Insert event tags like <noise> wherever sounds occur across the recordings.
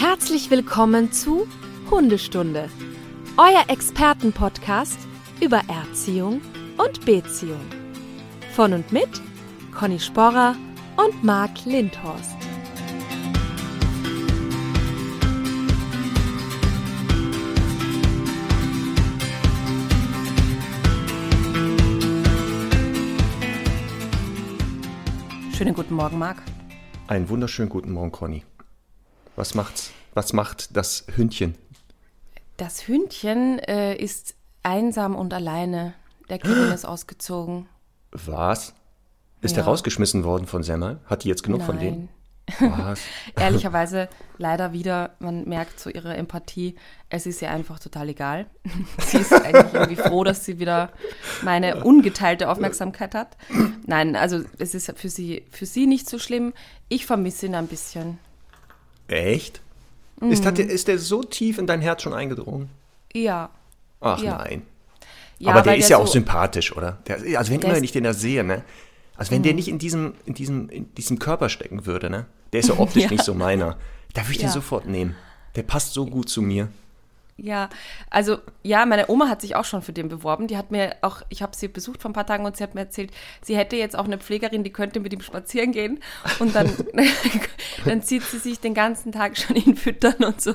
Herzlich willkommen zu Hundestunde, euer Expertenpodcast über Erziehung und Beziehung. Von und mit Conny Sporrer und Marc Lindhorst. Schönen guten Morgen, Marc. Einen wunderschönen guten Morgen, Conny. Was macht's? Was macht das Hündchen? Das Hündchen äh, ist einsam und alleine. Der Kevin <gasps> ist ausgezogen. Was? Ist Ja. er rausgeschmissen worden von Semmel? Hat die jetzt genug von denen? Was? <laughs> Ehrlicherweise leider wieder, man merkt so ihre Empathie, es ist ihr einfach total egal. <laughs> sie ist eigentlich irgendwie froh, dass sie wieder meine ungeteilte Aufmerksamkeit hat. Nein, also es ist für sie, für sie nicht so schlimm. Ich vermisse ihn ein bisschen. Echt? Ist, Mhm. hat der, ist der so tief in dein Herz schon eingedrungen? Ja. Ach Ja. nein. ja Aber der ist ja auch so- sympathisch, oder? Der, also wenn Der immer, ist- wenn ich den da sehe, ne? Also wenn der nicht in diesem, in diesem, in diesem Körper stecken würde, ne? Der ist ja optisch <laughs> Ja. nicht so meiner. Da würde ich den Ja. sofort nehmen. Der passt so gut zu mir. Ja, also ja, meine Oma hat sich auch schon für den beworben. Die hat mir auch, ich habe sie besucht vor ein paar Tagen und sie hat mir erzählt, sie hätte jetzt auch eine Pflegerin, die könnte mit ihm spazieren gehen und dann, <laughs> dann zieht sie sich den ganzen Tag schon ihn füttern und so.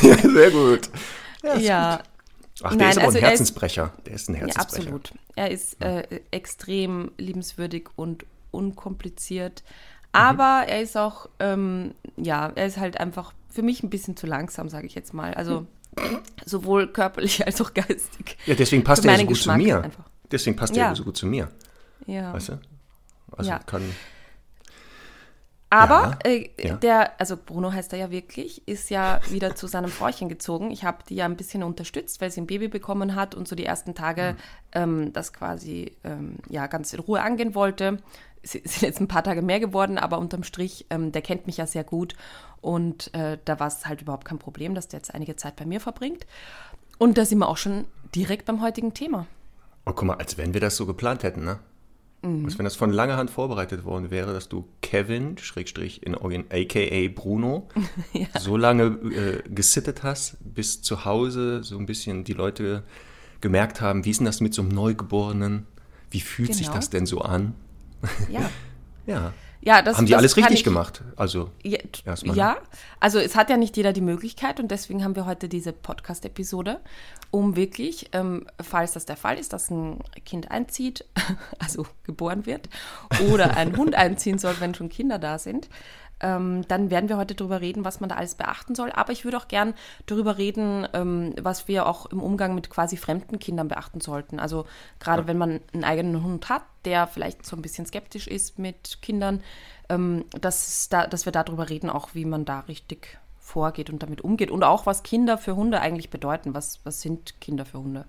Sehr gut. Ja, Ach, der Nein, ist aber also ein er ist- Herzensbrecher. Der ist ein ja, Herzensbrecher. absolut. Er ist äh, extrem liebenswürdig und unkompliziert. Aber er ist auch, ähm, ja, er ist halt einfach für mich ein bisschen zu langsam, sage ich jetzt mal. Also sowohl körperlich <laughs> als auch geistig. Ja, deswegen passt er ja so gut Geschmack zu mir. einfach. Deswegen passt Ja. er so gut zu mir. Ja. Weißt du? Also Ja. kann. Aber Ja, äh, ja. der, also Bruno heißt er ja wirklich, ist ja wieder zu seinem Frauchen gezogen. Ich habe die ja ein bisschen unterstützt, weil sie ein Baby bekommen hat und so die ersten Tage ähm, das quasi ähm, ja ganz in Ruhe angehen wollte. Sie <laughs> sind jetzt ein paar Tage mehr geworden, aber unterm Strich, ähm, der kennt mich ja sehr gut und äh, da war es halt überhaupt kein Problem, dass der jetzt einige Zeit bei mir verbringt. Und da sind wir auch schon direkt beim heutigen Thema. Oh, guck mal, als wenn wir das so geplant hätten, ne? Mhm. Als wenn das von langer Hand vorbereitet worden wäre, dass du Kevin, Schrägstrich in Origin, aka Bruno, <laughs> so lange äh, gesittet hast, bis zu Hause so ein bisschen die Leute gemerkt haben, wie ist denn das mit so einem Neugeborenen? Wie fühlt sich Genau. das denn so an? Ja. <laughs> Ja. Ja, das, haben die das alles richtig ich- gemacht? Also, Ja, Erstmal. ja, also es hat ja nicht jeder die Möglichkeit und deswegen haben wir heute diese Podcast-Episode, um wirklich, ähm, falls das der Fall ist, dass ein Kind einzieht, <laughs> also geboren wird, oder ein Hund <laughs> einziehen soll, wenn schon Kinder da sind, ähm, dann werden wir heute darüber reden, was man da alles beachten soll. Aber ich würde auch gern darüber reden, ähm, was wir auch im Umgang mit quasi fremden Kindern beachten sollten. Also gerade wenn man einen eigenen Hund hat, der vielleicht so ein bisschen skeptisch ist mit Kindern, ähm, dass, da, dass wir darüber reden, auch wie man da richtig vorgeht und damit umgeht. Und auch, was Kinder für Hunde eigentlich bedeuten. Was, was sind Kinder für Hunde?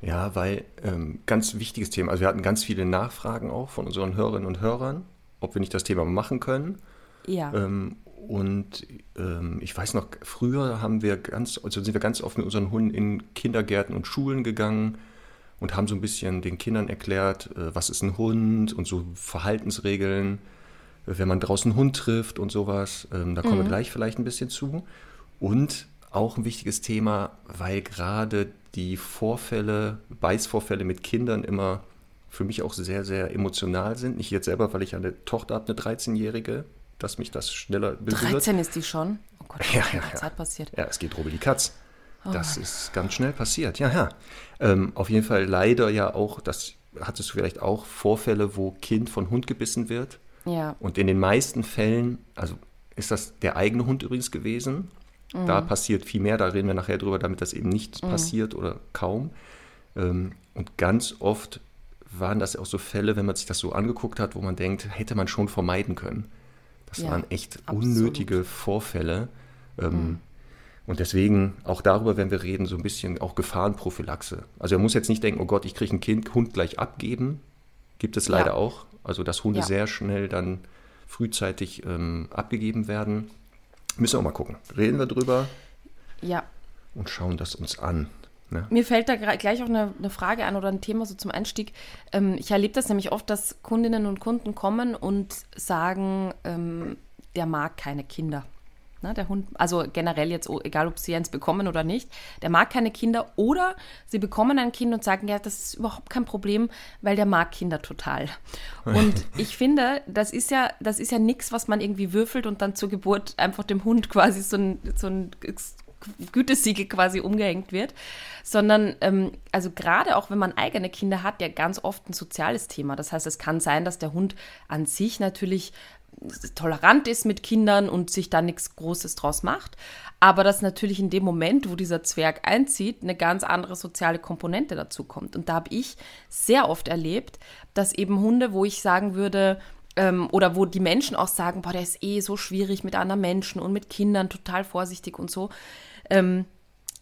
Ja, weil ähm, ganz wichtiges Thema. Also wir hatten ganz viele Nachfragen auch von unseren Hörerinnen und Hörern, ob wir nicht das Thema machen können. Ja. Ähm, und ähm, ich weiß noch, früher haben wir ganz, also sind wir ganz oft mit unseren Hunden in Kindergärten und Schulen gegangen und haben so ein bisschen den Kindern erklärt, äh, was ist ein Hund und so Verhaltensregeln, äh, wenn man draußen einen Hund trifft und sowas. Ähm, da kommen wir gleich vielleicht ein bisschen zu. Und auch ein wichtiges Thema, weil gerade die Vorfälle, Beißvorfälle mit Kindern immer für mich auch sehr, sehr emotional sind. Nicht jetzt selber, weil ich eine Tochter habe, eine 13-Jährige, dass mich das schneller berührt. 13 ist die schon. Oh Gott, Ja, was ja, ja. Zeit passiert. Ja, es geht Robbe die Katz. Oh Das ist ganz schnell passiert. Ja, ja. Ähm, auf jeden Fall leider ja auch, das hattest du vielleicht auch, Vorfälle, wo Kind von Hund gebissen wird. Ja. Und in den meisten Fällen, also ist das der eigene Hund übrigens gewesen. Da passiert viel mehr, da reden wir nachher drüber, damit das eben nicht passiert oder kaum. Ähm, und ganz oft waren das auch so Fälle, wenn man sich das so angeguckt hat, wo man denkt, hätte man schon vermeiden können. Das Ja, waren echt absolut. unnötige Vorfälle. Ähm, Und deswegen auch darüber, wenn wir reden, so ein bisschen auch Gefahrenprophylaxe. Also er muss jetzt nicht denken, oh Gott, ich kriege ein Kind, Hund gleich abgeben. Gibt es leider Ja. auch. Also dass Hunde Ja. sehr schnell dann frühzeitig ähm, abgegeben werden. Müssen wir auch mal gucken. Reden wir drüber Ja. und schauen das uns an. Ne? Mir fällt da gleich auch eine, eine Frage an oder ein Thema so zum Einstieg. Ähm, ich erlebe das nämlich oft, dass Kundinnen und Kunden kommen und sagen, ähm, der mag keine Kinder. Ne, der Hund, also generell jetzt, egal ob sie eins bekommen oder nicht, der mag keine Kinder oder sie bekommen ein Kind und sagen, ja, das ist überhaupt kein Problem, weil der mag Kinder total. Und <laughs> ich finde, das ist ja, das ist ja nichts, was man irgendwie würfelt und dann zur Geburt einfach dem Hund quasi so ein, so ein Gütesiegel quasi umgehängt wird, sondern ähm, also gerade auch wenn man eigene Kinder hat, ja ganz oft ein soziales Thema. Das heißt, es kann sein, dass der Hund an sich natürlich tolerant ist mit Kindern und sich da nichts Großes draus macht. Aber dass natürlich in dem Moment, wo dieser Zwerg einzieht, eine ganz andere soziale Komponente dazu kommt. Und da habe ich sehr oft erlebt, dass eben Hunde, wo ich sagen würde, ähm, oder wo die Menschen auch sagen, boah, der ist eh so schwierig mit anderen Menschen und mit Kindern, total vorsichtig und so, ähm,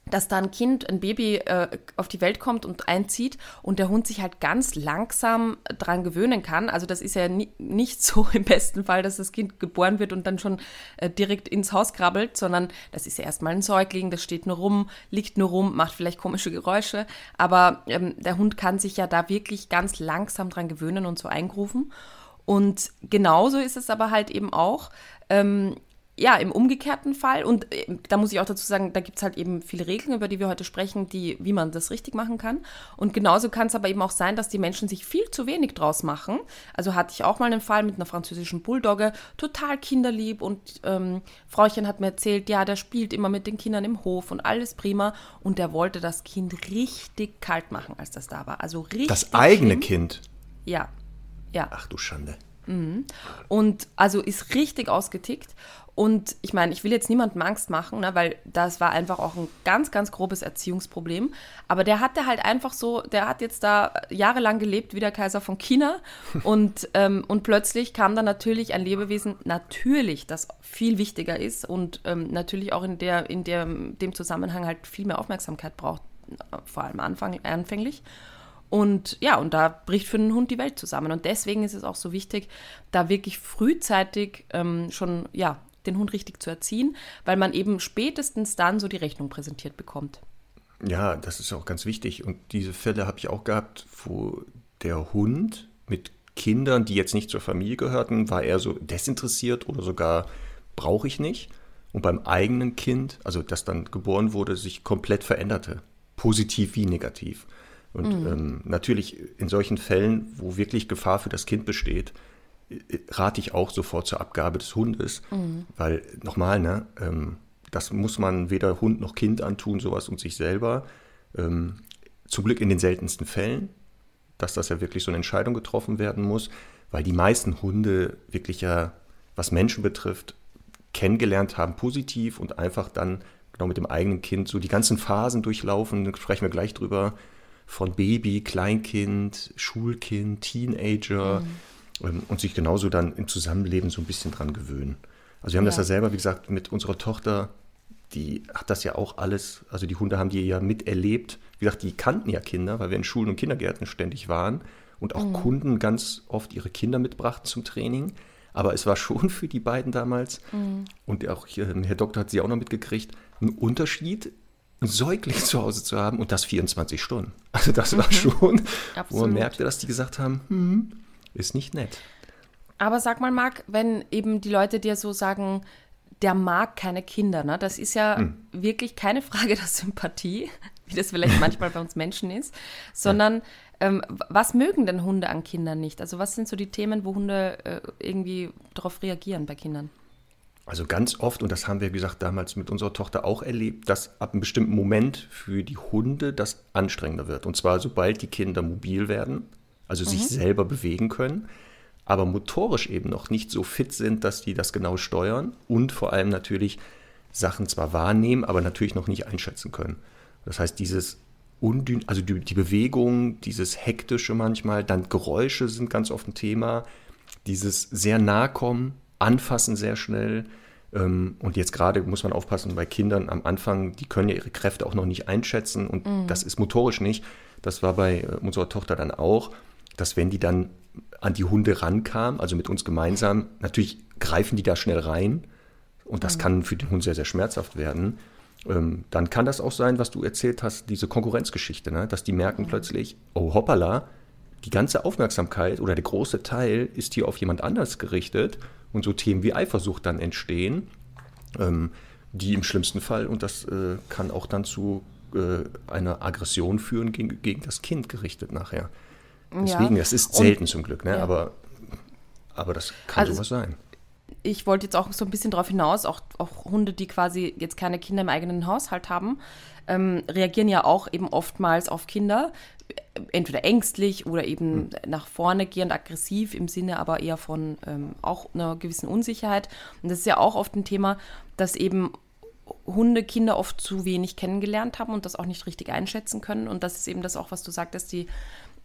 dass da ein Kind, ein Baby äh, auf die Welt kommt und einzieht und der Hund sich halt ganz langsam dran gewöhnen kann. Also das ist ja ni nicht so <laughs> im besten Fall, dass das Kind geboren wird und dann schon äh, direkt ins Haus krabbelt, sondern das ist ja erstmal ein Säugling, das steht nur rum, liegt nur rum, macht vielleicht komische Geräusche, aber ähm, der Hund kann sich ja da wirklich ganz langsam dran gewöhnen und so eingrufen. Und genauso ist es aber halt eben auch, ähm, ja, im umgekehrten Fall, und äh, da muss ich auch dazu sagen, da gibt es halt eben viele Regeln, über die wir heute sprechen, die, wie man das richtig machen kann. Und genauso kann es aber eben auch sein, dass die Menschen sich viel zu wenig draus machen. Also hatte ich auch mal einen Fall mit einer französischen Bulldogge, total kinderlieb und ähm, Frauchen hat mir erzählt, ja, der spielt immer mit den Kindern im Hof und alles prima. Und der wollte das Kind richtig kalt machen, als das da war. Also richtig. Das eigene schlimm. Kind? Ja. Ja. Ach du Schande. Mhm. Und also ist richtig ausgetickt. Und ich meine, ich will jetzt niemandem Angst machen, ne, weil das war einfach auch ein ganz, ganz grobes Erziehungsproblem. Aber der hatte halt einfach so, der hat jetzt da jahrelang gelebt wie der Kaiser von China. <laughs> und, ähm, und plötzlich kam dann natürlich ein Lebewesen, natürlich, das viel wichtiger ist und ähm, natürlich auch in, der, in der, dem Zusammenhang halt viel mehr Aufmerksamkeit braucht, vor allem Anfang, anfänglich. Und ja, und da bricht für einen Hund die Welt zusammen. Und deswegen ist es auch so wichtig, da wirklich frühzeitig ähm, schon ja, den Hund richtig zu erziehen, weil man eben spätestens dann so die Rechnung präsentiert bekommt. Ja, das ist auch ganz wichtig. Und diese Fälle habe ich auch gehabt, wo der Hund mit Kindern, die jetzt nicht zur Familie gehörten, war eher so desinteressiert oder sogar brauche ich nicht. Und beim eigenen Kind, also das dann geboren wurde, sich komplett veränderte. Positiv wie negativ. Und mhm. ähm, natürlich in solchen Fällen, wo wirklich Gefahr für das Kind besteht, rate ich auch sofort zur Abgabe des Hundes, mhm. weil nochmal, ne, ähm, das muss man weder Hund noch Kind antun, sowas und sich selber. Ähm, zum Glück in den seltensten Fällen, dass das ja wirklich so eine Entscheidung getroffen werden muss, weil die meisten Hunde wirklich ja, was Menschen betrifft, kennengelernt haben positiv und einfach dann genau mit dem eigenen Kind so die ganzen Phasen durchlaufen, da sprechen wir gleich drüber, von Baby, Kleinkind, Schulkind, Teenager mhm. Ähm, und sich genauso dann im Zusammenleben so ein bisschen dran gewöhnen. Also wir haben ja. das ja selber, wie gesagt, mit unserer Tochter, die hat das ja auch alles, also die Hunde haben die ja miterlebt. Wie gesagt, die kannten ja Kinder, weil wir in Schulen und Kindergärten ständig waren und auch mhm. Kunden ganz oft ihre Kinder mitbrachten zum Training. Aber es war schon für die beiden damals, mhm. und auch hier, Herr Doktor hat sie auch noch mitgekriegt, ein Unterschied, einen Säugling <laughs> zu Hause zu haben und das 24 Stunden. Also das war mhm. schon, wo man merkte, dass die gesagt haben, hm, ist nicht nett. Aber sag mal, Marc, wenn eben die Leute dir so sagen, der mag keine Kinder, ne? das ist ja hm. wirklich keine Frage der Sympathie, wie das vielleicht manchmal bei uns Menschen ist, sondern ja. ähm, was mögen denn Hunde an Kindern nicht? Also was sind so die Themen, wo Hunde äh, irgendwie darauf reagieren bei Kindern? Also ganz oft, und das haben wir, wie gesagt, damals mit unserer Tochter auch erlebt, dass ab einem bestimmten Moment für die Hunde das anstrengender wird. Und zwar sobald die Kinder mobil werden, also mhm. sich selber bewegen können, aber motorisch eben noch nicht so fit sind, dass die das genau steuern und vor allem natürlich Sachen zwar wahrnehmen, aber natürlich noch nicht einschätzen können. Das heißt, dieses Undyn also die, die Bewegung, dieses hektische manchmal, dann Geräusche sind ganz oft ein Thema, dieses sehr nah kommen, anfassen sehr schnell, ähm, und jetzt gerade muss man aufpassen bei Kindern am Anfang, die können ja ihre Kräfte auch noch nicht einschätzen und mhm. das ist motorisch nicht. Das war bei äh, unserer Tochter dann auch, dass wenn die dann an die Hunde rankam, also mit uns gemeinsam, natürlich greifen die da schnell rein und das mhm. kann für den Hund sehr, sehr schmerzhaft werden. Ähm, dann kann das auch sein, was du erzählt hast, diese Konkurrenzgeschichte, ne? dass die merken mhm. plötzlich, oh hoppala, die ganze Aufmerksamkeit oder der große Teil ist hier auf jemand anders gerichtet und so Themen wie Eifersucht dann entstehen. ähm, die im schlimmsten Fall, und das äh, kann auch dann zu äh, einer Aggression führen gegen, gegen das Kind gerichtet nachher. Deswegen, ja. das ist selten und, zum Glück, ne? Ja. aber, aber das kann also sowas sein. Ich wollte jetzt auch so ein bisschen darauf hinaus, auch, auch Hunde, die quasi jetzt keine Kinder im eigenen Haushalt haben, ähm, reagieren ja auch eben oftmals auf Kinder, entweder ängstlich oder eben mhm. nach vorne gehend aggressiv im Sinne aber eher von ähm, auch einer gewissen Unsicherheit. Und das ist ja auch oft ein Thema, dass eben Hunde Kinder oft zu wenig kennengelernt haben und das auch nicht richtig einschätzen können. Und das ist eben das auch, was du sagtest, die,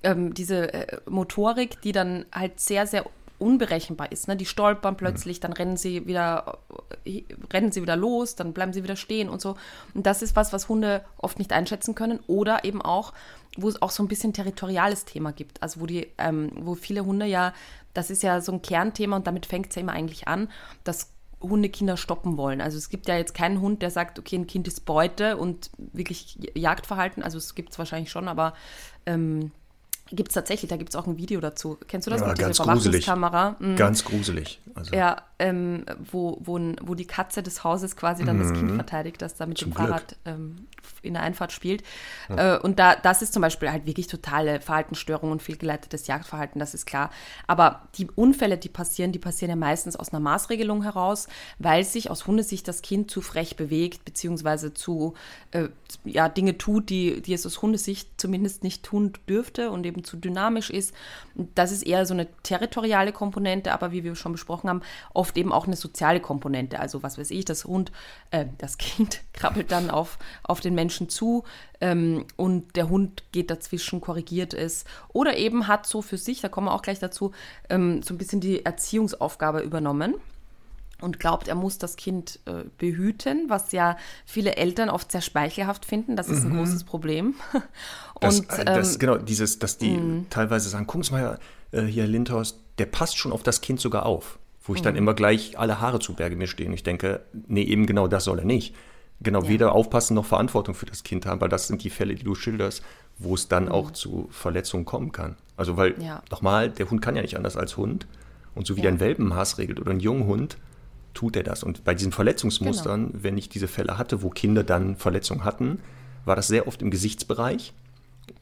ähm, diese äh, Motorik, die dann halt sehr, sehr unberechenbar ist. Ne? Die stolpern plötzlich, mhm. dann rennen sie wieder, äh, rennen sie wieder los, dann bleiben sie wieder stehen und so. Und das ist was, was Hunde oft nicht einschätzen können. Oder eben auch, wo es auch so ein bisschen territoriales Thema gibt. Also wo die, ähm, wo viele Hunde ja, das ist ja so ein Kernthema und damit fängt es ja immer eigentlich an, dass Hunde Kinder stoppen wollen. Also es gibt ja jetzt keinen Hund, der sagt, okay, ein Kind ist Beute und wirklich Jagdverhalten. Also es gibt es wahrscheinlich schon, aber ähm, Gibt es tatsächlich, da gibt es auch ein Video dazu. Kennst du das ja, mit dieser Überwachungskamera? Mhm. Ganz gruselig. Also. Ja, ähm, wo, wo, wo die Katze des Hauses quasi dann mhm. das Kind mhm. verteidigt, das da mit Zum dem Glück. Fahrrad ähm, in der Einfahrt spielt. Ja. Äh, und da, das ist zum Beispiel halt wirklich totale Verhaltensstörung und fehlgeleitetes Jagdverhalten, das ist klar. Aber die Unfälle, die passieren, die passieren ja meistens aus einer Maßregelung heraus, weil sich aus Hundesicht das Kind zu frech bewegt, beziehungsweise zu äh, ja, Dinge tut, die, die es aus Hundesicht zumindest nicht tun dürfte und eben zu dynamisch ist. Das ist eher so eine territoriale Komponente, aber wie wir schon besprochen haben, oft eben auch eine soziale Komponente. Also was weiß ich, das Hund, äh, das <laughs> Kind krabbelt dann auf, auf den Menschen zu ähm, und der Hund geht dazwischen, korrigiert es oder eben hat so für sich, da kommen wir auch gleich dazu, ähm, so ein bisschen die Erziehungsaufgabe übernommen und glaubt, er muss das Kind äh, behüten, was ja viele Eltern oft sehr speichelhaft finden. Das ist ein mhm. großes Problem. <laughs> und, das, äh, das, ähm, genau, dieses, dass die mh. teilweise sagen, guck mal äh, hier, Lindhorst, der passt schon auf das Kind sogar auf. Wo ich dann mhm. immer gleich alle Haare zu Berge mir stehen. Ich denke, nee, eben genau das soll er nicht genau ja. weder aufpassen noch Verantwortung für das Kind haben, weil das sind die Fälle, die du schilderst, wo es dann mhm. auch zu Verletzungen kommen kann. Also weil, ja. nochmal, der Hund kann ja nicht anders als Hund. Und so wie ja. ein Welpenmaß regelt oder ein Junghund, tut er das. Und bei diesen Verletzungsmustern, genau. wenn ich diese Fälle hatte, wo Kinder dann Verletzungen hatten, war das sehr oft im Gesichtsbereich.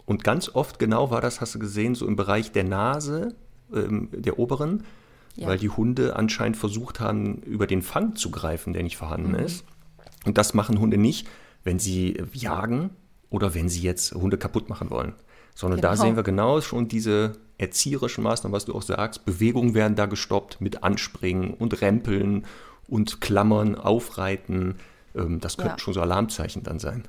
Und ganz oft genau war das, hast du gesehen, so im Bereich der Nase, ähm, der oberen, ja. weil die Hunde anscheinend versucht haben, über den Fang zu greifen, der nicht vorhanden mhm. ist. Und das machen Hunde nicht, wenn sie jagen oder wenn sie jetzt Hunde kaputt machen wollen. Sondern genau. da sehen wir genau schon diese erzieherischen Maßnahmen, was du auch sagst. Bewegungen werden da gestoppt mit Anspringen und Rempeln und Klammern, Aufreiten. Ähm, das könnten ja. schon so Alarmzeichen dann sein.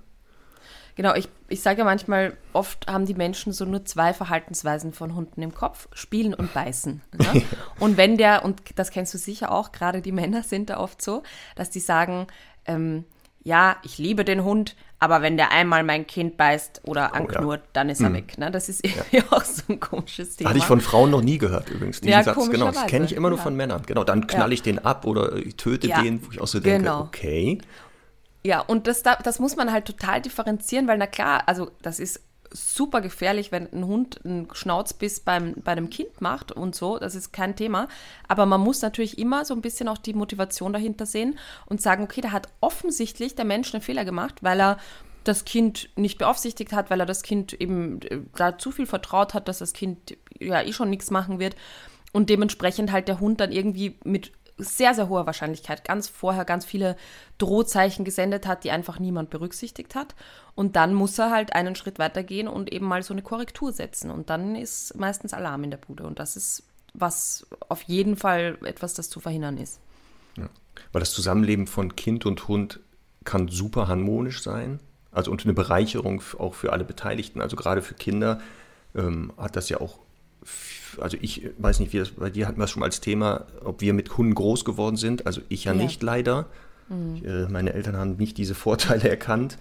Genau, ich, ich sage ja manchmal, oft haben die Menschen so nur zwei Verhaltensweisen von Hunden im Kopf, spielen und beißen. <laughs> Ne? und wenn der, und das kennst du sicher auch, gerade die Männer sind da oft so, dass die sagen, ähm, ja, ich liebe den Hund, aber wenn der einmal mein Kind beißt oder anknurrt, oh, ja. dann ist er mhm. weg. Ne? Das ist irgendwie <laughs> ja. auch so ein komisches Thema. Hatte ich von Frauen noch nie gehört übrigens, diesen ja, Satz. Genau, das kenne ich immer nur von Männern. Genau, dann knall ich den ab oder ich töte den, wo ich auch so denke, genau. okay. Ja, und das, das muss man halt total differenzieren, weil na klar, also das ist super gefährlich, wenn ein Hund einen Schnauzbiss beim, bei einem Kind macht und so, das ist kein Thema. Aber man muss natürlich immer so ein bisschen auch die Motivation dahinter sehen und sagen, okay, da hat offensichtlich der Mensch einen Fehler gemacht, weil er das Kind nicht beaufsichtigt hat, weil er das Kind eben äh, da zu viel vertraut hat, dass das Kind ja eh schon nichts machen wird. Und dementsprechend halt der Hund dann irgendwie mit sehr, sehr hoher Wahrscheinlichkeit ganz vorher ganz viele Drohzeichen gesendet hat, die einfach niemand berücksichtigt hat. Und dann muss er halt einen Schritt weiter gehen und eben mal so eine Korrektur setzen. Und dann ist meistens Alarm in der Bude. Und das ist was auf jeden Fall etwas, das zu verhindern ist. Ja. Weil das Zusammenleben von Kind und Hund kann super harmonisch sein. Also und eine Bereicherung auch für alle Beteiligten. Also gerade für Kinder ähm, hat das ja auch also ich weiß nicht, wie das bei dir hatten wir es schon mal als Thema, ob wir mit Hunden groß geworden sind. Also ich ja, ja. nicht leider. Mhm. Ich, äh, meine Eltern haben nicht diese Vorteile <laughs> erkannt.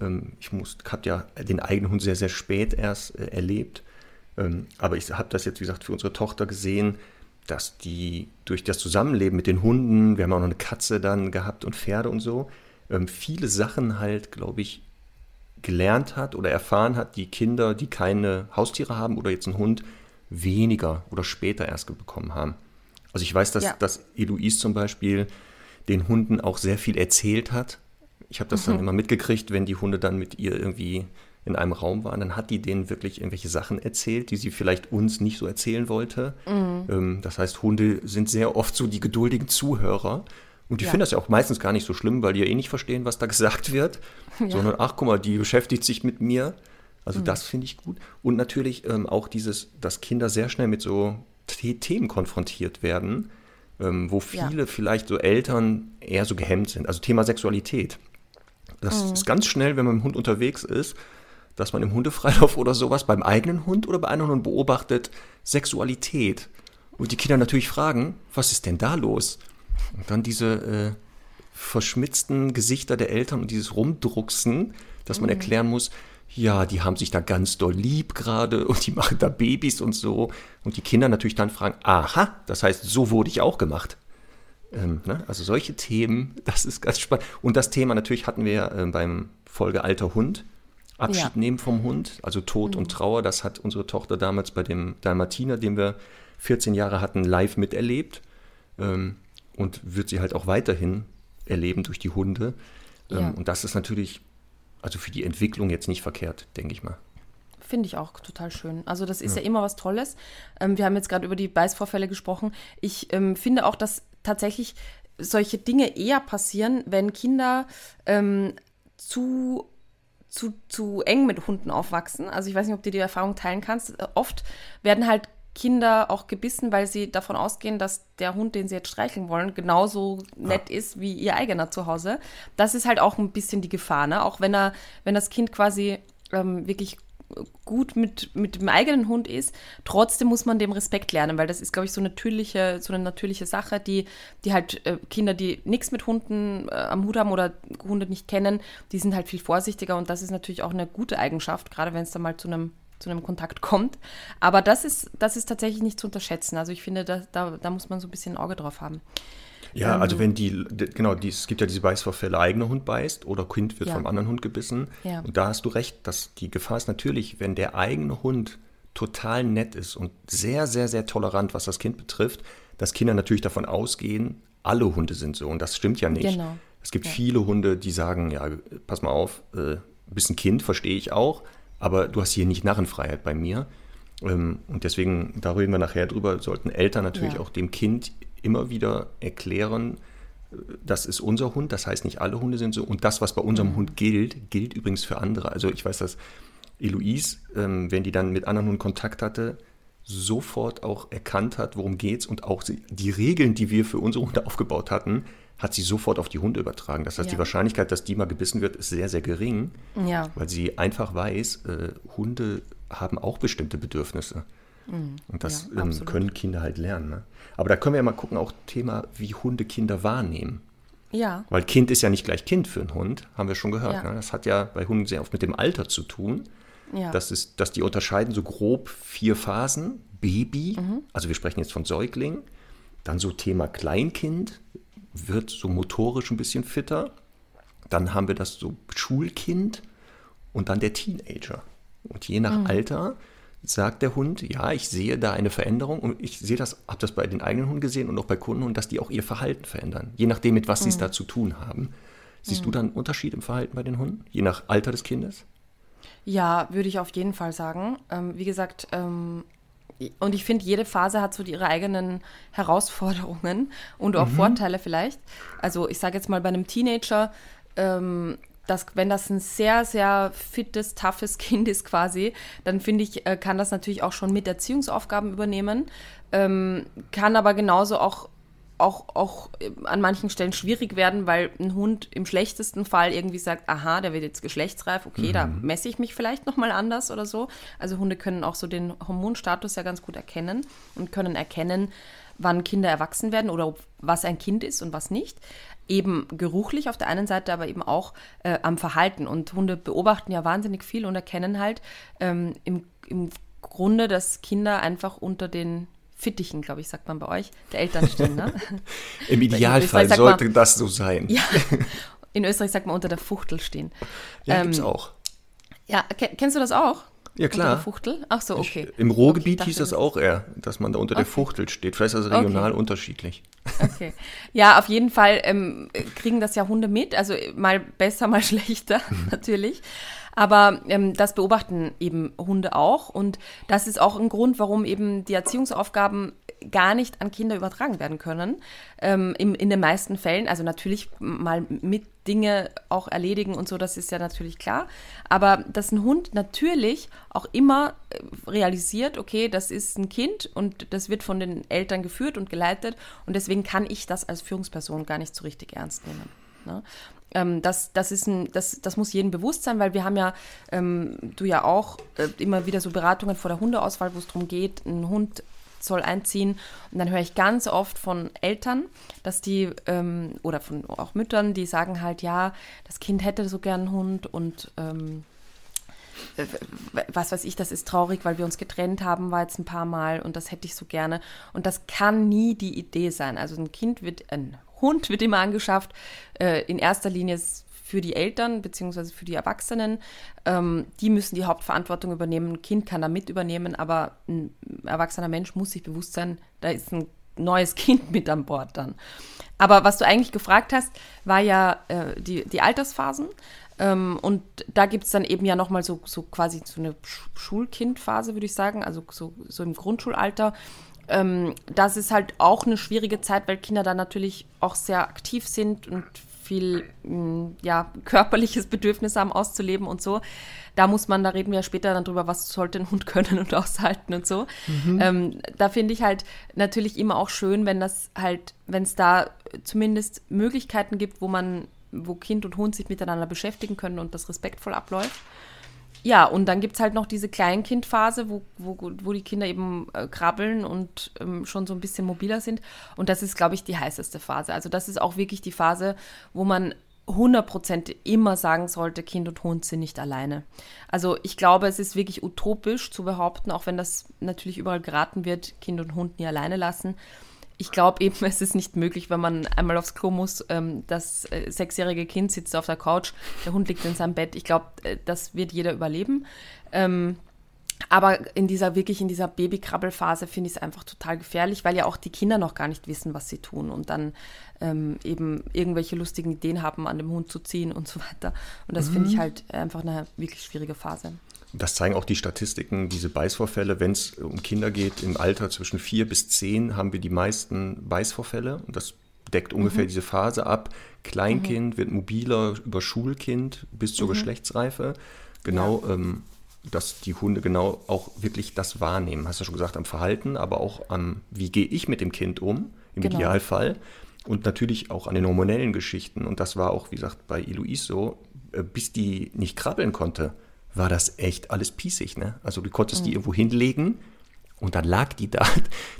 Ähm, ich habe ja den eigenen Hund sehr, sehr spät erst äh, erlebt. Ähm, aber ich habe das jetzt, wie gesagt, für unsere Tochter gesehen, dass die durch das Zusammenleben mit den Hunden, wir haben auch noch eine Katze dann gehabt und Pferde und so, ähm, viele Sachen halt, glaube ich, gelernt hat oder erfahren hat, die Kinder, die keine Haustiere haben oder jetzt einen Hund, weniger oder später erst bekommen haben. Also ich weiß, dass, ja. dass Eloise zum Beispiel, den Hunden auch sehr viel erzählt hat. Ich habe das dann immer mitgekriegt, wenn die Hunde dann mit ihr irgendwie in einem Raum waren, dann hat die denen wirklich irgendwelche Sachen erzählt, die sie vielleicht uns nicht so erzählen wollte. Ähm, das heißt, Hunde sind sehr oft so die geduldigen Zuhörer. Und die Ja. finden das ja auch meistens gar nicht so schlimm, weil die ja eh nicht verstehen, was da gesagt wird, sondern ach, guck mal, die beschäftigt sich mit mir. Also das finde ich gut. Und natürlich ähm, auch dieses, dass Kinder sehr schnell mit so The Themen konfrontiert werden, ähm, wo Ja. viele vielleicht so Eltern eher so gehemmt sind. Also Thema Sexualität. Das ist ganz schnell, wenn man mit dem Hund unterwegs ist, dass man im Hundefreilauf <laughs> oder sowas beim eigenen Hund oder bei anderen Hund beobachtet Sexualität. Und die Kinder natürlich fragen, was ist denn da los? Und dann diese äh, verschmitzten Gesichter der Eltern und dieses Rumdrucksen, dass man erklären muss, ja, die haben sich da ganz doll lieb gerade und die machen da Babys und so. Und die Kinder natürlich dann fragen, aha, das heißt, so wurde ich auch gemacht. Ähm, ne? Also solche Themen, <laughs> das ist ganz spannend. Und das Thema natürlich hatten wir ja ähm, beim Folge Alter Hund. Abschied Ja. nehmen vom Hund, also Tod und Trauer, das hat unsere Tochter damals bei dem Dalmatiner, den wir 14 Jahre hatten, live miterlebt. Ähm, und wird sie halt auch weiterhin erleben durch die Hunde. Ähm, Ja. Und das ist natürlich, also für die Entwicklung jetzt nicht verkehrt, denke ich mal. Finde ich auch total schön. Also das ist ja, immer was Tolles. Ähm, wir haben jetzt gerade über die Beißvorfälle gesprochen. Ich ähm, finde auch, dass tatsächlich solche Dinge eher passieren, wenn Kinder ähm, zu, zu, zu eng mit Hunden aufwachsen. Also ich weiß nicht, ob du die Erfahrung teilen kannst. Oft werden halt Kinder auch gebissen, weil sie davon ausgehen, dass der Hund, den sie jetzt streicheln wollen, genauso nett ist wie ihr eigener zu Hause. Das ist halt auch ein bisschen die Gefahr, ne? Auch wenn er, wenn das Kind quasi ähm, wirklich gut mit, mit dem eigenen Hund ist, trotzdem muss man dem Respekt lernen, weil das ist, glaube ich, so, natürliche, so eine natürliche Sache, die, die halt äh, Kinder, die nichts mit Hunden äh, am Hut haben oder Hunde nicht kennen, die sind halt viel vorsichtiger und das ist natürlich auch eine gute Eigenschaft, gerade wenn es dann mal zu einem zu einem Kontakt kommt. Aber das ist, das ist tatsächlich nicht zu unterschätzen. Also ich finde, da, da, da muss man so ein bisschen ein Auge drauf haben. Ja, Ähm. also wenn die, genau, die, es gibt ja diese Beißvorfälle, eigener Hund beißt oder Kind wird Ja. vom anderen Hund gebissen. Ja. Und da hast du recht, dass die Gefahr ist natürlich, wenn der eigene Hund total nett ist und sehr, sehr, sehr tolerant, was das Kind betrifft, dass Kinder natürlich davon ausgehen, alle Hunde sind so. Und das stimmt ja nicht. Genau. Es gibt Ja. viele Hunde, die sagen, ja, pass mal auf, äh, bist ein Kind, verstehe ich auch, aber du hast hier nicht Narrenfreiheit bei mir. Ähm, und deswegen, da reden wir nachher drüber, sollten Eltern natürlich Ja. auch dem Kind immer wieder erklären, äh, das ist unser Hund, das heißt nicht alle Hunde sind so. Und das, was bei unserem Hund gilt, gilt übrigens für andere. Also ich weiß, dass Eloise, ähm, wenn die dann mit anderen Hunden Kontakt hatte, sofort auch erkannt hat, worum geht's und auch die Regeln, die wir für unsere Hunde aufgebaut hatten, hat sie sofort auf die Hunde übertragen. Das heißt, Ja. die Wahrscheinlichkeit, dass die mal gebissen wird, ist sehr, sehr gering, Ja. weil sie einfach weiß, äh, Hunde haben auch bestimmte Bedürfnisse. Und das Mhm. Ja, ähm, können Kinder halt lernen. Ne? Aber da können wir ja mal gucken, auch Thema, wie Hunde Kinder wahrnehmen. Ja. Weil Kind ist ja nicht gleich Kind für einen Hund, haben wir schon gehört. Ne? Das hat ja bei Hunden sehr oft mit dem Alter zu tun. Ja. Das ist, dass die unterscheiden so grob vier Phasen. Baby, Mhm. also wir sprechen jetzt von Säugling. Dann so Thema Kleinkind, wird so motorisch ein bisschen fitter. Dann haben wir das so Schulkind und dann der Teenager. Und je Mhm. nach Alter sagt der Hund, ja, ich sehe da eine Veränderung und ich sehe das, habe das bei den eigenen Hunden gesehen und auch bei Kundenhunden, dass die auch ihr Verhalten verändern. Je nachdem, mit was sie es Mhm. da zu tun haben. Siehst du da einen Unterschied im Verhalten bei den Hunden? Je nach Alter des Kindes? Ja, würde ich auf jeden Fall sagen. Ähm, wie gesagt, ähm, und ich finde, jede Phase hat so ihre eigenen Herausforderungen und auch Vorteile vielleicht. Also ich sage jetzt mal bei einem Teenager, ähm, dass, wenn das ein sehr, sehr fittes, toughes <laughs> Kind ist quasi, dann finde ich, äh, kann das natürlich auch schon mit Erziehungsaufgaben übernehmen, ähm, kann aber genauso auch auch, auch äh, an manchen Stellen schwierig werden, weil ein Hund im schlechtesten Fall irgendwie sagt, aha, der wird jetzt geschlechtsreif, okay, da messe ich mich vielleicht nochmal anders oder so. Also Hunde können auch so den Hormonstatus ja ganz gut erkennen und können erkennen, wann Kinder erwachsen werden oder was ein Kind ist und was nicht. Eben geruchlich auf der einen Seite, aber eben auch äh, am Verhalten. Und Hunde beobachten ja wahnsinnig viel und erkennen halt ähm, im, im Grunde, dass Kinder einfach unter den Fittichen, glaube ich, sagt man bei euch, der Eltern stehen. Ne? <laughs> Im Idealfall sagt man- sollte das so sein. ja, <laughs> in Österreich sagt man unter der Fuchtel stehen. Ja, Ähm, gibt's auch. Ja, ke- kennst du das auch? Ja, klar. Unter der Fuchtel? Ach so, okay. Ich, Im Ruhrgebiet Okay, hieß dachte, auch eher, dass man da unter der Okay. Fuchtel steht. Vielleicht ist das regional Okay. unterschiedlich. Okay. Ja, auf jeden Fall ähm, kriegen das ja Hunde mit. Also mal besser, mal <laughs> schlechter, natürlich. Aber ähm, das beobachten eben Hunde auch. Und das ist auch ein Grund, warum eben die Erziehungsaufgaben gar nicht an Kinder übertragen werden können. Ähm, im, in den meisten Fällen. Also natürlich mal mit Dinge auch erledigen und so, das ist ja natürlich klar. Aber dass ein Hund natürlich auch immer äh, realisiert, okay, das ist ein Kind und das wird von den Eltern geführt und geleitet und deswegen kann ich das als Führungsperson gar nicht so richtig ernst nehmen. Ne? Ähm, das, das, ist ein, das, das muss jedem bewusst sein, weil wir haben ja, ähm, du ja auch, äh, immer wieder so Beratungen vor der Hundeauswahl, wo es darum geht, ein Hund soll einziehen. Und dann höre ich ganz oft von Eltern, dass die, ähm, oder von auch Müttern, die sagen halt, ja, das Kind hätte so gern einen Hund und ähm, äh, was weiß ich, das ist traurig, weil wir uns getrennt haben, war jetzt ein paar Mal und das hätte ich so gerne. Und das kann nie die Idee sein. Also ein Kind wird, ein Hund wird immer angeschafft, äh, in erster Linie für die Eltern beziehungsweise für die Erwachsenen. Ähm, die müssen die Hauptverantwortung übernehmen. Ein Kind kann da mit übernehmen, aber ein erwachsener Mensch muss sich bewusst sein, da ist ein neues <laughs> Kind mit an Bord dann. Aber was du eigentlich gefragt hast, war ja äh, die, die Altersphasen. Ähm, und da gibt es dann eben ja nochmal so, so quasi so eine Sch- Schulkindphase, würde ich sagen, also so, so im Grundschulalter. Ähm, das ist halt auch eine schwierige Zeit, weil Kinder da natürlich auch sehr aktiv sind und viel mh, ja, körperliches Bedürfnis haben auszuleben und so. Da muss man, da reden wir ja später dann drüber, was sollte ein Hund <laughs> können und aushalten und so. Ähm, da finde ich halt natürlich immer auch schön, wenn das halt, wenn es da zumindest Möglichkeiten gibt, wo man, wo Kind und Hund sich miteinander beschäftigen können und das respektvoll abläuft. Ja, und dann gibt es halt noch diese Kleinkindphase, wo, wo, wo die Kinder eben äh, krabbeln und ähm, schon so ein bisschen mobiler sind. Und das ist, glaube ich, die heißeste Phase. Also das ist auch wirklich die Phase, wo man 100% immer sagen sollte, Kind und Hund sind nicht alleine. Also ich glaube, es ist wirklich utopisch zu behaupten, auch wenn das natürlich überall geraten wird, Kind und Hund nie alleine lassen. Ich glaube eben, <laughs> es ist nicht möglich, wenn man einmal aufs Klo muss. Ähm, das äh, sechsjährige Kind sitzt auf der Couch, der Hund liegt in seinem Bett. Ich glaube, äh, das wird jeder überleben. Ähm, aber in dieser, wirklich in dieser Babykrabbelphase finde ich es einfach total gefährlich, weil ja auch die Kinder noch gar nicht wissen, was sie tun und dann ähm, eben irgendwelche lustigen Ideen haben, an dem Hund zu ziehen und so weiter. Und das finde ich halt einfach eine wirklich schwierige Phase. Das zeigen auch die Statistiken, diese Beißvorfälle. Wenn es um Kinder geht, im Alter zwischen vier bis zehn haben wir die meisten Beißvorfälle. Und das deckt ungefähr diese Phase ab. Kleinkind wird mobiler über Schulkind bis zur Geschlechtsreife. Genau, ähm, dass die Hunde genau auch wirklich das wahrnehmen. Hast du ja schon gesagt, am Verhalten, aber auch am, wie gehe ich mit dem Kind um, im Genau. Idealfall. Und natürlich auch an den hormonellen Geschichten. Und das war auch, wie gesagt, bei Eloise so, äh, bis die nicht krabbeln konnte, war das echt alles pießig. Ne? Also du konntest Mhm. die irgendwo hinlegen und dann lag die <laughs> da.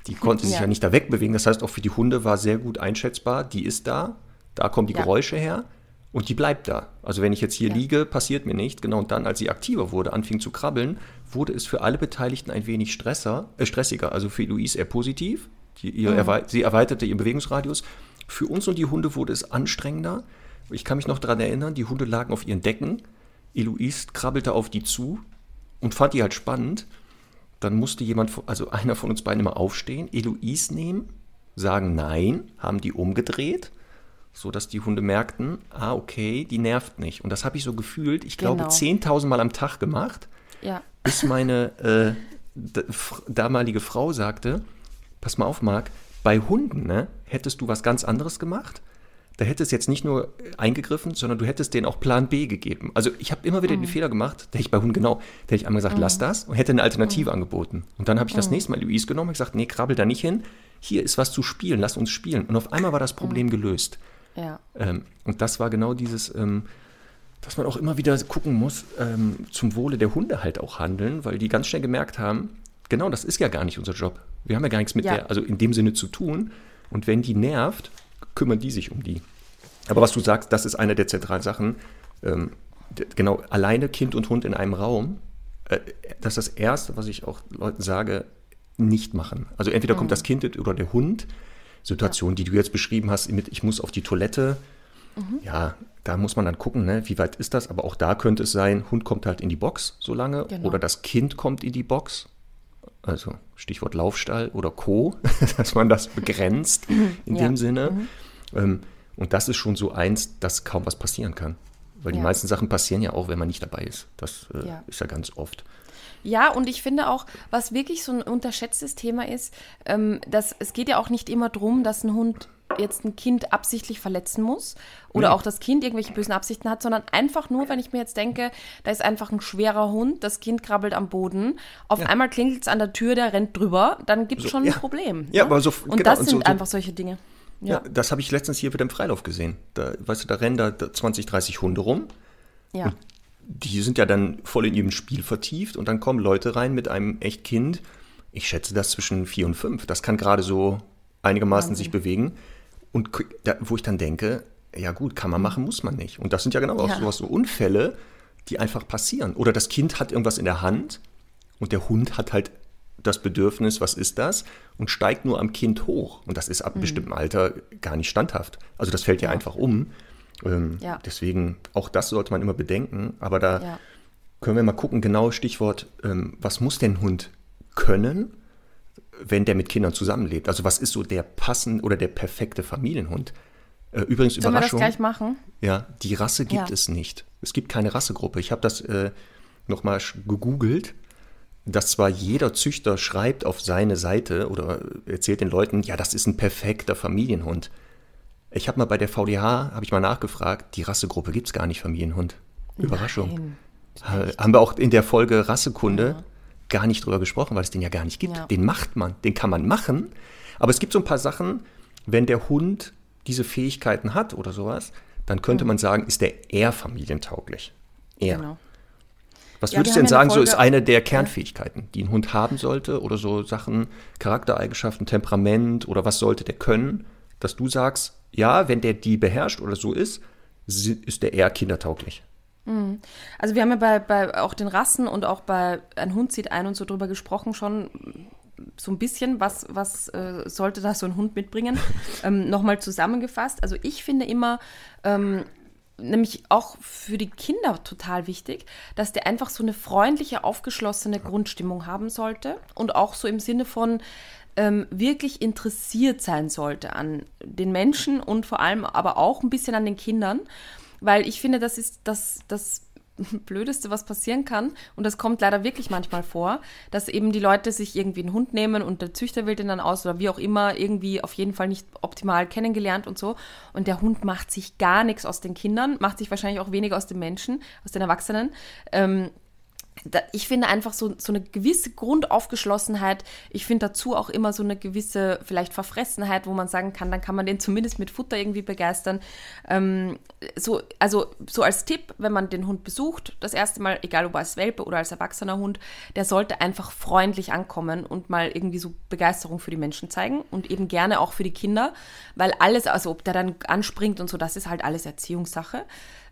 Die konnte sich Ja. ja nicht da wegbewegen. Das heißt, auch für die Hunde war sehr gut einschätzbar, die ist da, da kommen die Ja. Geräusche her und die bleibt da. Also wenn ich jetzt hier Ja. liege, passiert mir nicht. Genau, und dann, als sie aktiver wurde, anfing zu krabbeln, wurde es für alle Beteiligten ein wenig stresser, äh, stressiger. Also für Luis eher positiv. Die, Mhm. ihr erwei sie erweiterte ihren Bewegungsradius. Für uns und die Hunde wurde es anstrengender. Ich kann mich noch daran erinnern, die Hunde lagen auf ihren Decken. Eloise krabbelte auf die zu und fand die halt spannend. Dann musste jemand, also einer von uns beiden immer aufstehen, Eloise nehmen, sagen Nein, haben die umgedreht, sodass die Hunde merkten, ah, okay, die nervt nicht. Und das habe ich so gefühlt, ich glaube, Genau. 10.000 Mal am Tag gemacht, Ja. bis meine äh, damalige Frau sagte, pass mal auf, Marc, bei Hunden ne, hättest du was ganz anderes gemacht. Da hättest jetzt nicht nur eingegriffen, sondern du hättest denen auch Plan B gegeben. Also ich habe immer wieder den Fehler gemacht, hätte ich bei Hunden genau, da hätte ich einmal gesagt, lass das und hätte eine Alternative angeboten. Und dann habe ich das nächste Mal Luis genommen und gesagt, nee, krabbel da nicht hin. Hier ist was zu spielen, lass uns spielen. Und auf einmal war das Problem gelöst. Ja. Ähm, und das war genau dieses, ähm, dass man auch immer wieder gucken muss, ähm, zum Wohle der Hunde halt auch handeln, weil die ganz schnell gemerkt haben, genau, das ist ja gar nicht unser Job. Wir haben ja gar nichts mit Ja. der, also in dem Sinne zu tun. Und wenn die nervt, kümmern die sich um die. Aber was du sagst, das ist eine der zentralen Sachen. Ähm, genau, alleine Kind und Hund in einem Raum, äh, das ist das Erste, was ich auch Leuten sage, nicht machen. Also entweder kommt das Kind oder der Hund. Situation, die du jetzt beschrieben hast, mit ich muss auf die Toilette. Ja, da muss man dann gucken, ne, wie weit ist das. Aber auch da könnte es sein, Hund kommt halt in die Box so lange Genau. oder das Kind kommt in die Box. Also Stichwort Laufstall oder Co., <laughs> dass man das begrenzt in Ja. dem Sinne. Ähm, und das ist schon so eins, dass kaum was passieren kann. Weil die Ja. meisten Sachen passieren ja auch, wenn man nicht dabei ist. Das äh, Ja. ist ja ganz oft. Ja, und ich finde auch, was wirklich so ein unterschätztes Thema ist, ähm, dass es geht ja auch nicht immer darum, dass ein Hund jetzt ein Kind absichtlich verletzen muss oder Nee. auch das Kind irgendwelche bösen Absichten hat, sondern einfach nur, wenn ich mir jetzt denke, da ist einfach ein schwerer Hund, das Kind krabbelt am Boden, auf einmal klingelt es an der Tür, der rennt drüber, dann gibt es So, schon ja. ein Problem. Ja, ne? aber so- und genau, das und sind so- so- einfach solche Dinge. Ja. Ja, das habe ich letztens hier wieder im Freilauf gesehen. Da, weißt du, da rennen da 20, 30 Hunde rum. ja. Die sind ja dann voll in ihrem Spiel vertieft und dann kommen Leute rein mit einem echt Kind. Ich schätze das zwischen vier und fünf. Das kann gerade so einigermaßen sich bewegen. Und da, wo ich dann denke, ja gut, kann man machen, muss man nicht. Und das sind ja genau auch Ja. sowas, so Unfälle, die einfach passieren. Oder das Kind hat irgendwas in der Hand und der Hund hat halt das Bedürfnis, was ist das? Und steigt nur am Kind hoch. Und das ist ab einem bestimmten Alter gar nicht standhaft. Also das fällt ja, einfach um. Ähm, Ja. Deswegen, auch das sollte man immer bedenken. Aber da Ja. können wir mal gucken, genau Stichwort, ähm, was muss denn ein Hund können, wenn der mit Kindern zusammenlebt? Also was ist so der passende oder der perfekte Familienhund? Äh, übrigens, Sollen wir das Überraschung. gleich machen? Ja, die Rasse gibt Ja. es nicht. Es gibt keine Rassegruppe. Ich habe das äh, nochmal gegoogelt, dass zwar jeder Züchter schreibt auf seine Seite oder erzählt den Leuten, ja, das ist ein perfekter Familienhund. Ich habe mal bei der VDH, habe ich mal nachgefragt, die Rassegruppe gibt es gar nicht, Familienhund. Überraschung. Nein. Ha- Haben wir auch in der Folge Rassekunde gar nicht drüber gesprochen, weil es den ja gar nicht gibt. Ja. Den macht man, den kann man machen. Aber es gibt so ein paar Sachen, wenn der Hund diese Fähigkeiten hat oder sowas, dann könnte man sagen, ist der eher familientauglich. Eher. Genau. Was Ja, würdest du denn sagen, eine so ist Folge- eine der Kernfähigkeiten, die ein Hund haben sollte oder so Sachen, Charaktereigenschaften, Temperament oder was sollte der können, dass du sagst, ja, wenn der die beherrscht oder so ist, ist der eher kindertauglich. Also wir haben ja bei, bei auch den Rassen und auch bei ein Hund zieht ein und so drüber gesprochen schon so ein bisschen, was, was äh, sollte da so ein Hund mitbringen. <laughs> ähm, Nochmal zusammengefasst. Also ich finde immer, ähm, nämlich auch für die Kinder total wichtig, dass der einfach so eine freundliche, aufgeschlossene Grundstimmung haben sollte und auch so im Sinne von ähm, wirklich interessiert sein sollte an den Menschen und vor allem aber auch ein bisschen an den Kindern, weil ich finde, das ist das, das <laughs> Blödeste, was passieren kann, und das kommt leider wirklich manchmal vor, dass eben die Leute sich irgendwie einen Hund nehmen und der Züchter wählt den dann aus oder wie auch immer, irgendwie auf jeden Fall nicht optimal kennengelernt und so. Und der Hund macht sich gar nichts aus den Kindern, macht sich wahrscheinlich auch weniger aus den Menschen, aus den Erwachsenen. Ähm, ich finde einfach so, so eine gewisse Grundaufgeschlossenheit. Ich finde dazu auch immer so eine gewisse vielleicht Verfressenheit, wo man sagen kann, dann kann man den zumindest mit Futter irgendwie begeistern. Ähm, so, also so als Tipp, wenn man den Hund besucht, das erste Mal, egal ob als Welpe oder als erwachsener Hund, der sollte einfach freundlich ankommen und mal irgendwie so Begeisterung für die Menschen zeigen und eben gerne auch für die Kinder, weil alles, also ob der dann anspringt und so, das ist halt alles Erziehungssache.